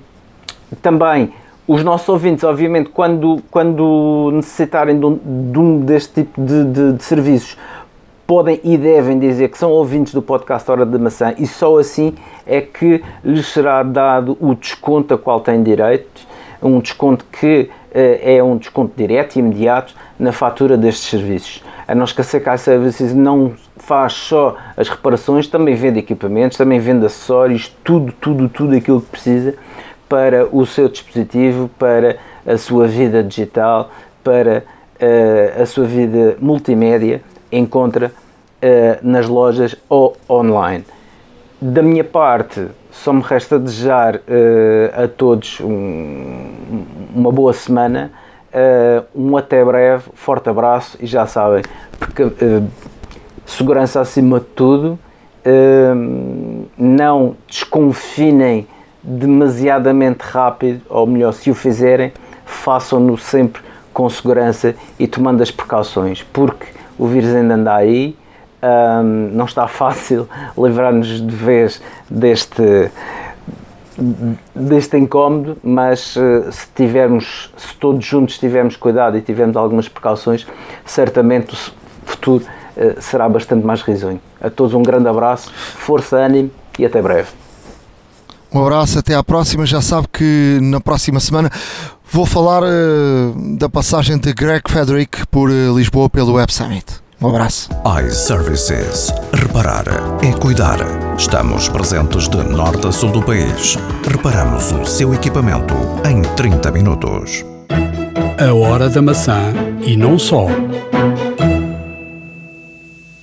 também os nossos ouvintes, obviamente, quando, quando necessitarem de um, de um deste tipo de, de, de, serviços, podem e devem dizer que são ouvintes do podcast Hora da Maçã e só assim é que lhes será dado o desconto a qual têm direito, um desconto que eh, é um desconto direto e imediato na fatura destes serviços. A não esquecer que a Services não faz só as reparações, também vende equipamentos, também vende acessórios, tudo, tudo, tudo aquilo que precisa para o seu dispositivo, para a sua vida digital, para uh, a sua vida multimédia, encontra uh, nas lojas ou online. Da minha parte, só me resta desejar uh, a todos um, uma boa semana, um até breve, forte abraço e já sabem, porque segurança acima de tudo, não desconfinem demasiadamente rápido, ou melhor, se o fizerem, façam-no sempre com segurança e tomando as precauções, porque o vírus ainda anda aí, não está fácil livrar-nos de vez deste deste incómodo, mas uh, se tivermos, se todos juntos tivermos cuidado e tivermos algumas precauções, certamente o futuro uh, será bastante mais risonho. A todos um grande abraço, força, ânimo e até breve. Um abraço, até à próxima. Já sabe que na próxima semana vou falar uh, da passagem de Greg Frederick por uh, Lisboa pelo Web Summit. Um abraço. iServices. Reparar é cuidar. Estamos presentes de norte a sul do país. Reparamos o seu equipamento em 30 minutos. A hora da maçã e não só.